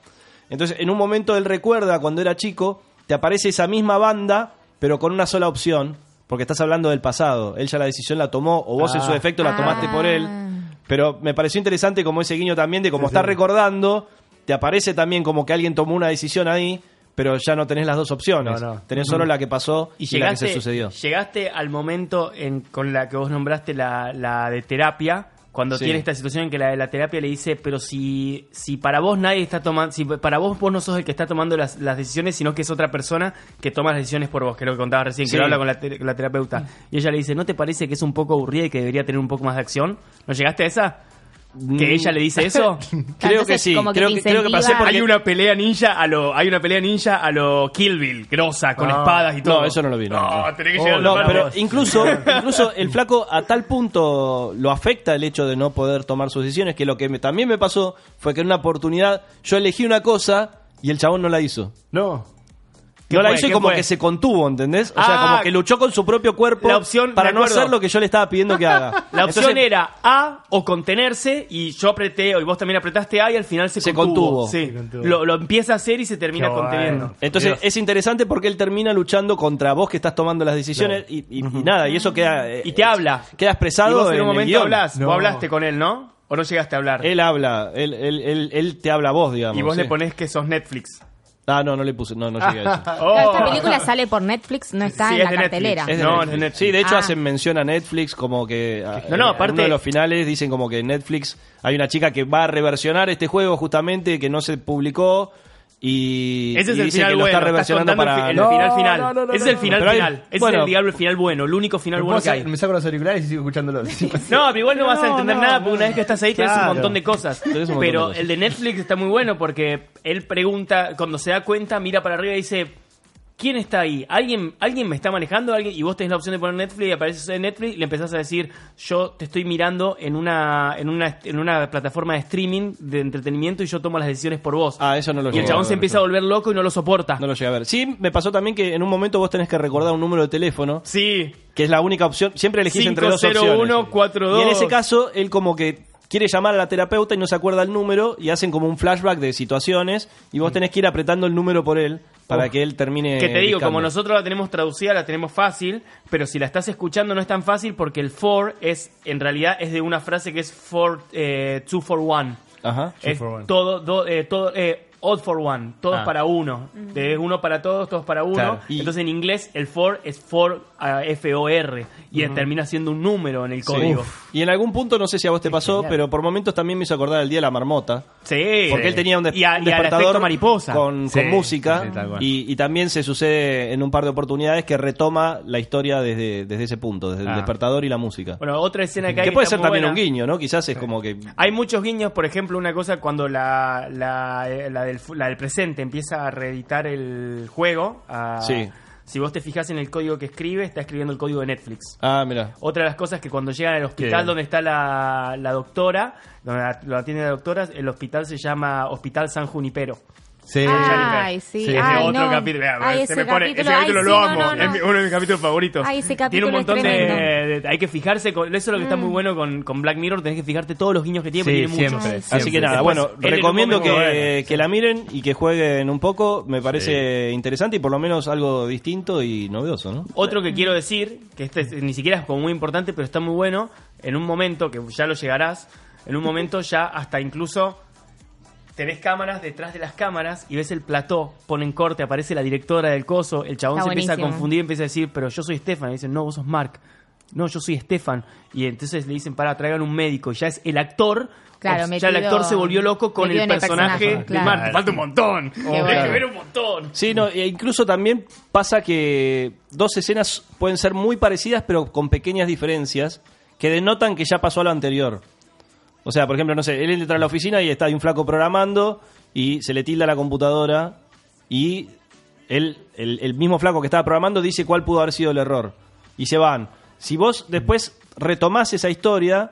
Entonces, en un momento él recuerda cuando era chico, te aparece esa misma banda, pero con una sola opción, porque estás hablando del pasado. Él ya la decisión la tomó, o vos en Ah. su defecto la tomaste por él. Pero me pareció interesante como ese guiño también de como está recordando, te aparece también como que alguien tomó una decisión ahí, pero ya no tenés las dos opciones. No, no. Tenés solo la que pasó y, Y la que llegaste, se sucedió. llegaste al momento en, con la que vos nombraste la, la de terapia, cuando Sí. tiene esta situación en que la de la terapia le dice, pero si, si para vos nadie está tomando, si para vos vos no sos el que está tomando las, las decisiones, sino que es otra persona que toma las decisiones por vos, que es lo que contabas recién, Sí. que lo habla con la, te- la terapeuta. Y ella le dice, ¿no te parece que es un poco aburrida y que debería tener un poco más de acción? ¿No llegaste a esa? ¿Que Mm. ella le dice eso? Creo que sí, como que creo que, creo que pasé porque... Hay una pelea ninja a lo, hay una pelea ninja a lo Kill Bill, grosa, con Ah. espadas y todo. No, eso no lo vi. No, No, no. tenés que Oh, llegar a no, la pero incluso, incluso el flaco a tal punto lo afecta el hecho de no poder tomar sus decisiones que lo que me- también me pasó fue que en una oportunidad yo elegí una cosa y el chabón no la hizo. No. ¿Qué No la fue? hizo y ¿Qué como fue? que se contuvo, ¿entendés? O sea, Ah, como que luchó con su propio cuerpo la opción, para no hacer lo que yo le estaba pidiendo que haga. La opción Entonces, era A o contenerse y yo apreté y vos también apretaste A y al final se, Se contuvo. contuvo. Sí. Se contuvo. Lo, lo empieza a hacer y se termina Qué conteniendo. bueno. Entonces Dios. es interesante porque él termina luchando contra vos que estás tomando las decisiones y, y- y nada, y eso queda... eh, Y te habla. Queda Y expresado vos en en un el momento. No. Vos hablaste con él, ¿no? ¿O no llegaste a hablar? Él habla, él, él, él, él te habla a vos, digamos. y vos sí. le ponés que sos Netflix. Ah, no, no le puse, no, no llegué a eso. Oh. Claro, Esta película sale por Netflix, no está Sí, en es la de Netflix. cartelera. Es de No, Netflix. es de Netflix. Sí, de hecho Ah. hacen mención a Netflix como que... ah, No, no, en aparte- uno de los finales dicen como que Netflix... Hay una chica que va a reversionar este juego justamente que no se publicó Y, Ese es y el dice final que lo bueno. está reversionando para. el, el final final. no, no, no, Ese es el final Pero hay- final. Ese bueno. es el diablo el final bueno, el único final bueno que hay. Me saco los auriculares y sigo escuchándolo. No, pero igual no, vas a entender no, nada no. porque una vez que estás ahí tenés un Claro. montón de cosas. Tenés un montón Pero de cosas. el de Netflix está muy bueno porque él pregunta, cuando se da cuenta, mira para arriba y dice, ¿quién está ahí? ¿Alguien, alguien me está manejando? ¿Alguien? Y vos tenés la opción de poner Netflix y apareces en Netflix y le empezás a decir, yo te estoy mirando en una, en una, en una plataforma de streaming de entretenimiento y yo tomo las decisiones por vos. Ah, eso no lo y el chabón se empieza a volver loco y no lo soporta. No lo llegué a ver. Sí, me pasó también que en un momento vos tenés que recordar un número de teléfono. Sí. Que es la única opción. Siempre elegís entre dos opciones. 50142. Y en ese caso, él como que quiere llamar a la terapeuta y no se acuerda el número y hacen como un flashback de situaciones y vos tenés que ir apretando el número por él para Uf. que él termine. Que te digo, como nosotros la tenemos traducida, la tenemos fácil, pero si la estás escuchando no es tan fácil porque el for es, en realidad, es de una frase que es for, eh, two for one. Ajá. Es for one. todo, do- eh, todo, eh, all for one, todos Ah. para uno. De uno para todos, todos para uno. Claro. Y- Entonces en inglés el for es for, ah, F-O-R, y termina siendo un número en el Sí. código. Y en algún punto, no sé si a vos te pasó, pero por momentos también me hizo acordar el día de la marmota. Sí. Porque él tenía un, des- y, a- un y al despertador mariposa. con, Sí, con música. sí, y, y también se sucede en un par de oportunidades que retoma la historia desde, desde ese punto, desde el Ah. despertador y la música. Bueno, otra escena que hay que puede está ser muy también buena. un guiño, ¿no? Quizás es como que. Hay muchos guiños, por ejemplo, una cosa cuando la, la, eh, la del, la del presente empieza a reeditar el juego. a- Sí. Si vos te fijas en el código que escribe, está escribiendo el código de Netflix. Ah, mira. Otra de las cosas que cuando llegan al hospital Qué- donde está la, la doctora, donde la- lo atiende la doctora, el hospital se llama Hospital San Junipero. Sí. Ay, sí. De Ay, otro no. capítulo. Ay, se ese me pone, capítulo, ese capítulo ay, lo sí, amo. no, no. Es uno de mis capítulos favoritos. Ay, ese Tiene un capítulo montón de, Hay que fijarse. Con, eso es lo que está muy bueno con, con Black Mirror. Tenés que fijarte todos los guiños que tiene. Sí, porque tiene muchos. siempre, sí. Así que nada, Después, bueno, recomiendo que, bueno, que la miren y que jueguen un poco. Me parece interesante y por lo menos algo distinto y novedoso, ¿no? Otro que quiero decir, que este es- ni siquiera es como muy importante, pero está muy bueno, en un momento, que ya lo llegarás, en un momento ya hasta incluso tenés cámaras detrás de las cámaras y ves el plató, ponen corte, aparece la directora del coso, el chabón Está se empieza a buenísimo. confundir, empieza a decir, pero yo soy Stefan, y dicen, no, vos sos Mark. No, yo soy Stefan. Y entonces le dicen, para, traigan un médico. Y ya es el actor. Claro, o sea, ya el actor se volvió loco con metido el en el personaje, personaje, de claro. Mark. Te falta un montón. Tenés bueno. que ver un montón. Sí, no, e incluso también pasa que dos escenas pueden ser muy parecidas, pero con pequeñas diferencias que denotan que ya pasó a lo anterior. O sea, por ejemplo, no sé, él entra a la oficina y está hay un flaco programando y se le tilda la computadora y él, el, el mismo flaco que estaba programando dice cuál pudo haber sido el error. Y se van. Si vos después retomás esa historia,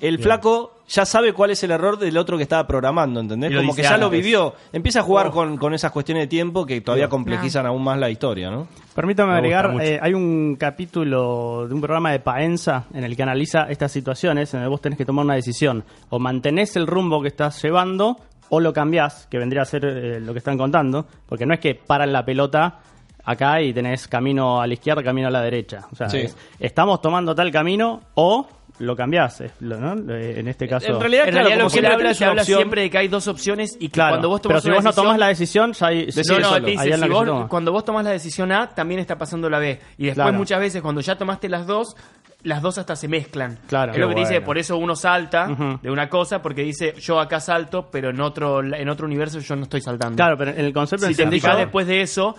el flaco ya sabe cuál es el error del otro que estaba programando, ¿entendés? Como que ya lo vivió. Empieza a jugar Oh. con, con esas cuestiones de tiempo que todavía complejizan aún más la historia, ¿no? Permítame agregar, eh, hay un capítulo de un programa de Paenza en el que analiza estas situaciones en el que vos tenés que tomar una decisión. O mantenés el rumbo que estás llevando o lo cambiás, que vendría a ser eh, lo que están contando. Porque no es que paran la pelota acá y tenés camino a la izquierda, camino a la derecha. O sea, Sí. es, estamos tomando tal camino o lo cambiás. es lo- ¿no? Eh, En este caso... En realidad, En claro, realidad lo que siempre él habla, una habla siempre de que hay dos opciones y que Claro, cuando vos pero tomas si una vos no tomás la decisión, ya hay, No, no, solo. te dice, si vos- cuando vos tomás la decisión A, también está pasando la B. Y después Claro. muchas veces cuando ya tomaste las dos, las dos hasta se mezclan. Claro. Es lo que te dice, por eso uno salta de una cosa, porque dice, yo acá salto, pero en otro, en otro universo yo no estoy saltando. Claro, pero en el concepto si te fijas después de eso,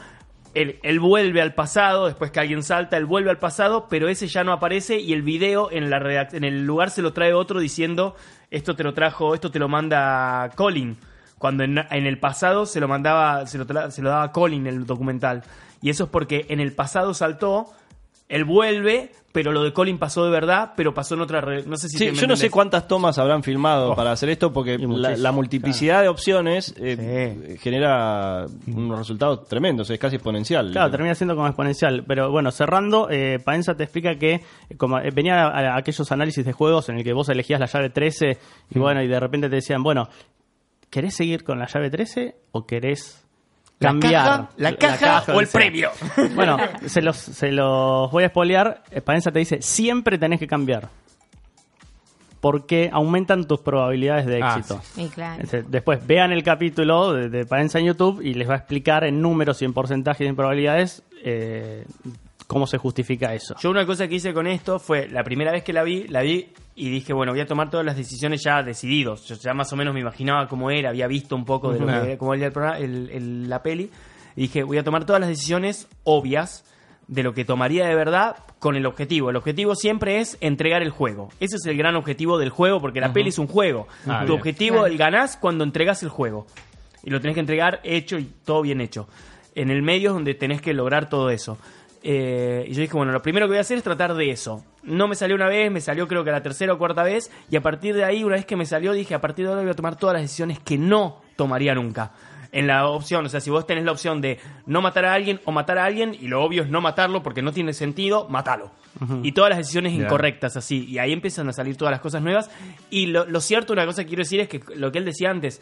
él, él vuelve al pasado, después que alguien salta, él vuelve al pasado, pero ese ya no aparece y el video en, la en el lugar se lo trae otro diciendo, esto te lo trajo, esto te lo manda Colin. Cuando en, el pasado se lo mandaba, se lo, se lo daba Colin el documental. Y eso es porque en el pasado saltó, él vuelve, pero lo de Colin pasó de verdad, pero pasó en otra... re- No sé si Sí, te- yo no sé cuántas tomas habrán filmado Oh. para hacer esto porque la, multiplicidad de opciones eh, genera unos resultados tremendos, es casi exponencial. Claro, termina siendo como exponencial. Pero bueno, cerrando, eh, Paenza te explica que eh, como eh, venía a, a aquellos análisis de juegos en el que vos elegías la llave 13 y bueno, y de repente te decían, bueno, ¿querés seguir con la llave 13 o querés ¿La cambiar? caja, la caja o el sea. premio? Bueno, se los, se los voy a espolear. Eh, Paenza te dice, siempre tenés que cambiar. Porque aumentan tus probabilidades de Ah, éxito. Y claro. Este, Después vean el capítulo de, de Paenza en YouTube y les va a explicar en números y en porcentajes y en probabilidades eh, ¿Cómo se justifica eso? Yo una cosa que hice con esto fue, la primera vez que la vi, la vi y dije, bueno, voy a tomar todas las decisiones ya decididos. Yo ya más o menos me imaginaba cómo era, había visto un poco de lo Ujú. que, cómo era el programa, el- el- la peli. Y dije, voy a tomar todas las decisiones obvias de lo que tomaría de verdad con el objetivo. El objetivo siempre es entregar el juego. Ese es el gran objetivo del juego porque la peli es un juego. Ah, tu bien. objetivo, el ganás cuando entregas el juego. Y lo tenés que entregar hecho y todo bien hecho. En el medio es donde tenés que lograr todo eso. Eh, y yo dije, bueno, lo primero que voy a hacer es tratar de eso. No me salió una vez, me salió creo que la tercera o cuarta vez. Y a partir de ahí, una vez que me salió, dije, a partir de ahora voy a tomar todas las decisiones que no tomaría nunca. En la opción, o sea, si vos tenés la opción de no matar a alguien o matar a alguien, y lo obvio es no matarlo porque no tiene sentido, matalo. Y todas las decisiones incorrectas, así. Y ahí empiezan a salir todas las cosas nuevas. Y lo, lo cierto, una cosa que quiero decir es que lo que él decía antes,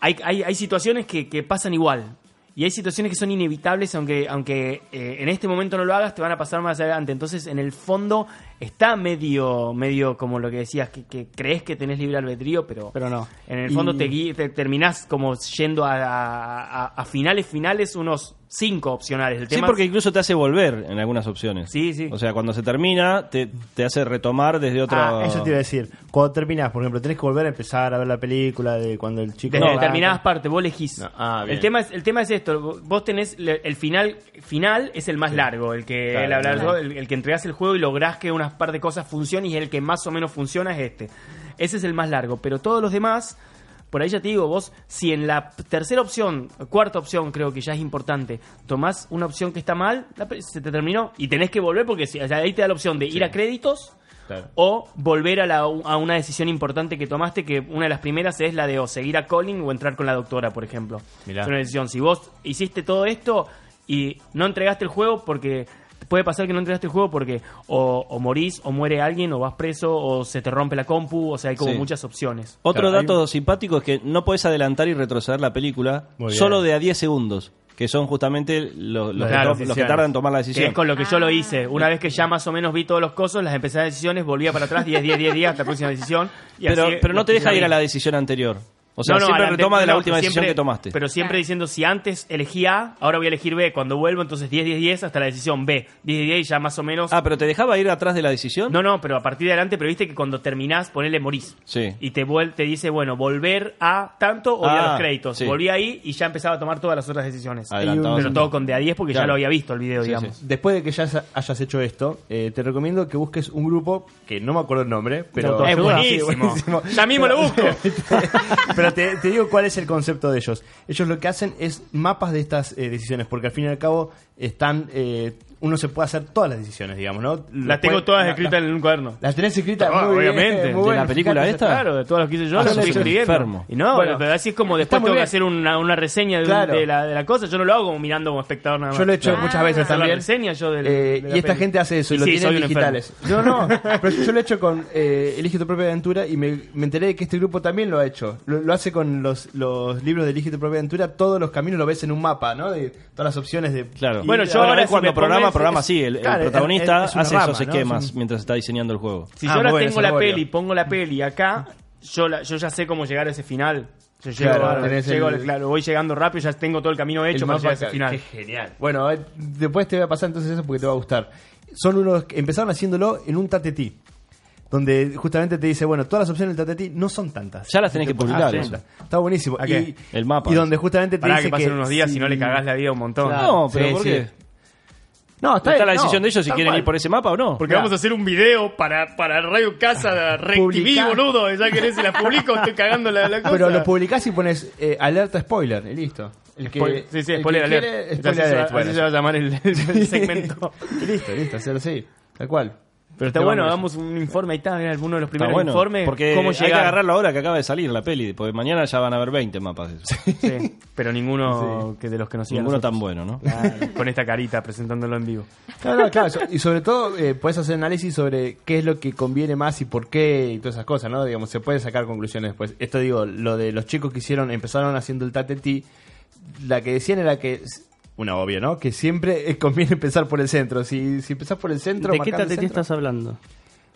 hay, hay, hay situaciones que, que pasan igual. Y hay situaciones que son inevitables, aunque, aunque eh, en este momento no lo hagas, te van a pasar más adelante. Entonces, en el fondo, está medio, medio como lo que decías, que, que crees que tenés libre albedrío, pero, Pero no. en el Y- fondo te, gui- te terminás como yendo a, a- a- a finales finales unos cinco opcionales. El Sí, tema porque incluso te hace volver en algunas opciones. Sí, sí. O sea, cuando se termina, te, te hace retomar desde otro... Ah, eso te iba a decir. Cuando terminás, por ejemplo, tenés que volver a empezar a ver la película de cuando el chico. Desde No, determinadas partes, vos elegís. ah, bien. el, tema es, el tema es esto, vos tenés, el final final es el más largo, el que, Claro, el, hablar- claro. el, el que entregás el juego y lográs que unas par de cosas funcionen y el que más o menos funciona es este. Ese es el más largo, pero todos los demás, por ahí ya te digo, vos, si en la tercera opción, cuarta opción creo que ya es importante, tomás una opción que está mal, se te terminó y tenés que volver porque si- o sea, ahí te da la opción de ir a créditos o volver a, la- a una decisión importante que tomaste, que una de las primeras es la de o seguir a Colin o entrar con la doctora, por ejemplo. Mirá. Es una decisión. Si vos hiciste todo esto y no entregaste el juego porque... Puede pasar que no entregaste el juego porque o, o morís, o muere alguien, o vas preso, o se te rompe la compu, o sea, hay como Sí. muchas opciones. Otro Claro, hay- dato simpático es que no podés adelantar y retroceder la película solo de a 10 segundos, que son justamente los, los que, Claro, to- los que tardan en tomar la Que decisión. es con lo que yo lo hice. Una vez que ya más o menos vi todos los cosos, las empecé a decisiones, volvía para atrás, 10, 10, 10 días hasta la próxima decisión. Y pero, así pero no te deja ir a la decisión anterior. O sea, No, no, siempre retoma de la no, última decisión siempre- que tomaste. Pero siempre diciendo, si antes elegí A, ahora voy a elegir B. Cuando vuelvo, entonces 10, 10, 10 hasta la decisión B. 10, 10, 10 y ya más o menos. Ah, pero te dejaba ir atrás de la decisión. No, no, pero a partir de adelante, pero viste que cuando terminás, ponele morís. Sí. Y te, vuel- te dice, bueno, volver a tanto o ir a Ah, los créditos. sí. Volví ahí y ya empezaba a tomar todas las otras decisiones. Pero todo con de a 10 porque ya lo había visto el video, Sí, digamos. sí. Después de que ya hayas hecho esto, eh, te recomiendo que busques un grupo que no me acuerdo el nombre, pero Es buenísimo. Sí, buenísimo. Ya mismo lo busco. Pero te, te digo cuál es el concepto de ellos. Ellos lo que hacen es mapas de estas eh, decisiones, porque al fin y al cabo están. eh, uno se puede hacer todas las decisiones, digamos, ¿no? Las tengo Puede- todas la- escritas en un cuaderno. Las tenés escritas Ah, muy bien, obviamente. muy bueno, fíjate, Claro, de todas las que hice yo, Ah, las yo estoy escribiendo. enfermo. Y no, Bueno, pero así es como después tengo que hacer una, una reseña de, Claro. de la, de la cosa. Yo no lo hago como mirando como espectador nada más. Yo lo he hecho muchas veces Hacer la también. reseña yo del- Eh, de la y esta peli. gente hace eso y, Y lo sí, un digitales. No, no, pero yo lo he hecho con eh, Elige tu propia aventura y me, me enteré de que este grupo también lo ha hecho. Lo, lo hace con los, los libros de Elige tu propia aventura. Todos los caminos lo ves en un mapa, ¿no? De todas las opciones de. Claro. y- Bueno, yo ahora cuando me programa, pongo- programa es- sí. El, protagonista es- hace rama, esos ¿no? esquemas Es un- mientras está diseñando el juego. Si Ah, yo bueno, tengo la peli, pongo la peli acá, yo, la, yo ya sé cómo llegar a ese final. Yo llego, Claro, llego el- claro, voy llegando rápido, ya tengo todo el camino hecho el para llegar a ese acá. final. Qué genial. Bueno, eh, después te voy a pasar entonces eso porque te va a gustar. Son unos que empezaron haciéndolo en un tatetí. Donde justamente te dice, bueno, todas las opciones del tatetí no son tantas. Ya las tenés que publicar, Ah, sí. eso. Está buenísimo. ¿A Y, qué? El mapa. y donde justamente te Pará dice que pasen que unos días si- no le cagás la vida un montón. No, pero Sí, ¿por sí. No, Está, está, la decisión no, de ellos si quieren cual. ir por ese mapa o no. Porque vamos a hacer un video para, para Radio Casa Red TV, Publicar. boludo. Ya querés si la publico, estoy cagando la, la cosa. Pero lo publicás y pones eh, alerta spoiler y listo. El que, Spoiler- sí, sí, el que spoiler alert. quiere, Así spoiler se va- alert, bueno. así se va a llamar el, el segmento. Y listo, listo, hacerlo así, tal cual. Pero está bueno, vamos. hagamos un informe ahí está, mira, alguno de los primeros bueno, informes. porque ¿Cómo hay que llegar? agarrarlo ahora que acaba de salir la peli, porque mañana ya van a haber 20 mapas. de eso. Sí, pero ninguno que de los que nos. Ninguno tan bueno, ¿no? con esta carita presentándolo en vivo. Claro, no, claro, so- y sobre todo eh, puedes hacer análisis sobre qué es lo que conviene más y por qué y todas esas cosas, ¿no? Digamos, se pueden sacar conclusiones después. Esto digo, lo de los chicos que hicieron, empezaron haciendo el tatetí, la que decían era que, una obvia, ¿no? Que siempre eh, conviene empezar por el centro. Si, si empezás por el centro, ¿De qué el tatetí centro- estás hablando?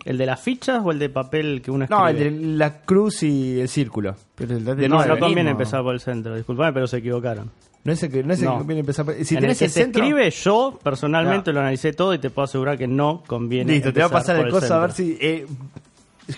¿El de las fichas o el de papel que uno No, el escribe? de la cruz y el círculo. Pero el de no, no conviene empezar por el centro. Disculpame, pero se equivocaron. No es el que, no es el que conviene empezar por- Si en tenés el que el se centro- escribe, yo personalmente lo analicé todo y te puedo asegurar que no conviene. Listo, te va a pasar por el coso a ver si. eh,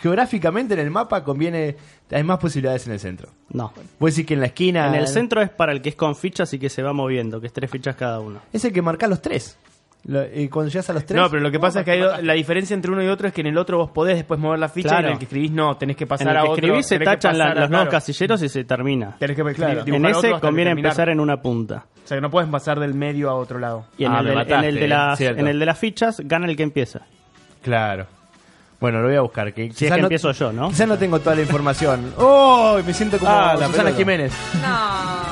geográficamente en el mapa conviene. Hay más posibilidades en el centro. No. Puedes decir que en la esquina. En el centro es para el que es con fichas y que se va moviendo, que es tres fichas cada uno. Es el que marca los tres. Lo- y cuando llegas a los tres. No, pero lo que pasa es que hay la diferencia entre uno y otro es que en el otro vos podés después mover la ficha Claro. y en el que escribís no, tenés que pasar en el a que otro. escribís se tachan la- los nuevos claro. casilleros y se termina. Tenés que Claro. En ese conviene empezar en una punta. O sea, que no puedes pasar del medio a otro lado. Y en, Ah, el, mataste, en el de las, en el de las fichas gana el que empieza. Claro. Bueno, lo voy a buscar. Que Si es que no- empiezo yo, ¿no? Quizás no tengo toda la información. ¡Oh! Me siento como Ah, la Susana pelota. Jiménez.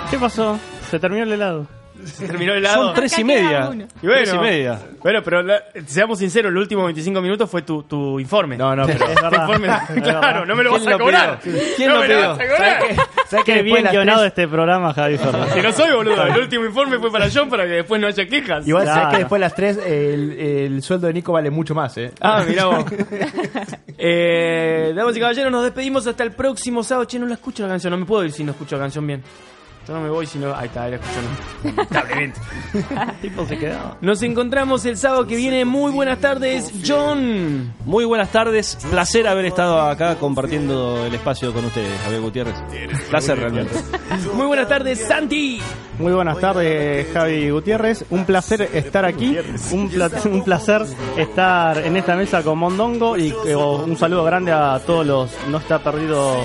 ¿Qué pasó? Se terminó el helado. Se terminó el helado. Son tres y media. Y bueno, Tres y media. Bueno, pero la- seamos sinceros, los últimos 25 minutos fue tu, tu informe. No, no, pero Es verdad. Informe- claro, no me lo vas ¿Quién a lo cobrar. ¿Quién no lo me pidió? vas a cobrar. ¿Sabes que bien guionado tres- este programa, Javi Fernández. Que no soy boludo. El último informe fue para John para que después no haya quejas. Igual sabes Claro. que después de las tres el, el sueldo de Nico vale mucho más, ¿eh? Ah, mirá vos. eh, damas y caballeros, nos despedimos hasta el próximo sábado. Che, no la escucho la canción. No me puedo ir si no escucho la canción bien. Yo no me voy si no. Ahí está, escucho. Lamentablemente. tipo se quedaba. Nos encontramos el sábado que viene. Muy buenas tardes, John. Muy buenas tardes. Placer haber estado acá compartiendo el espacio con ustedes, Javier Gutiérrez. Placer realmente. Muy buenas tardes, Santi. Muy buenas tardes, Javi Gutiérrez. Un placer estar aquí. Un, pla- un placer estar en esta mesa con Mondongo. Y eh, un saludo grande a todos los no está perdido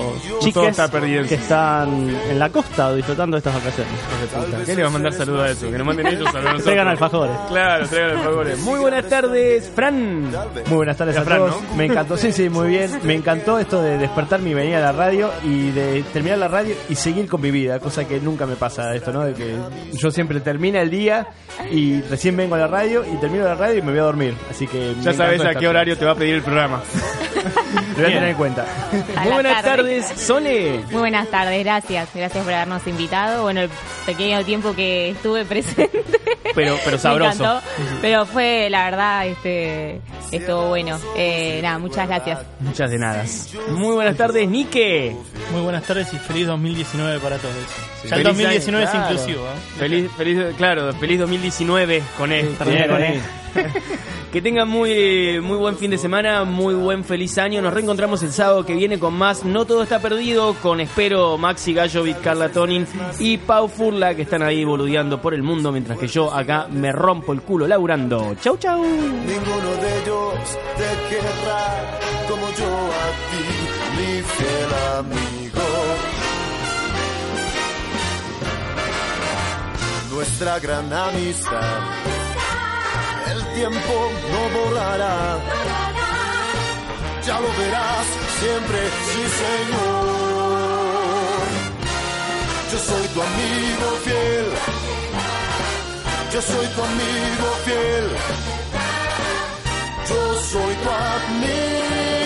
está perdido. que están en la costa disfrutando de estas vacaciones. ¿Qué le va a mandar saludos a eso? Que nos manden ellos a nosotros. Traigan alfajores. Claro, traigan alfajores. Muy buenas tardes, Fran. Muy buenas tardes a Fran, todos. ¿no? Me encantó, sí, sí, muy bien. Me encantó esto de despertar mi venida a la radio y de terminar la radio y seguir con mi vida, cosa que nunca me pasa esto, ¿no? De que yo siempre termina el día y recién vengo a la radio y termino la radio y me voy a dormir. Así que Ya sabes a qué horario te va a pedir el programa. Lo voy a tener en cuenta. A Muy buenas tarde. tardes, Sole. Muy buenas tardes, gracias. Gracias por habernos invitado. Bueno, el pequeño tiempo que estuve presente. Pero, pero Me sabroso. encantó. Pero fue, la verdad, este estuvo bueno. Eh, nada, muchas gracias. Muchas de nada. Muy buenas tardes, Nike. Muy buenas tardes y feliz 2019 para todos. Ya el 2019 año, es inclusivo. ¿eh? Feliz, feliz, claro, feliz 2019 con él. Con él. Que tengan muy, muy buen fin de semana, muy buen feliz año. Nos reencontramos el sábado que viene con más No Todo Está Perdido, con espero Maxi Gallovic, Carla Tonin y Pau Furla, que están ahí boludeando por el mundo, mientras que yo acá me rompo el culo laburando. Chau, chau. Ninguno de ellos te querrá como yo a ti, mi fiel amigo. Nuestra gran amistad, el tiempo no borrará. Ya lo verás siempre, sí señor. Yo soy tu amigo fiel. Yo soy tu amigo fiel. Yo soy tu amigo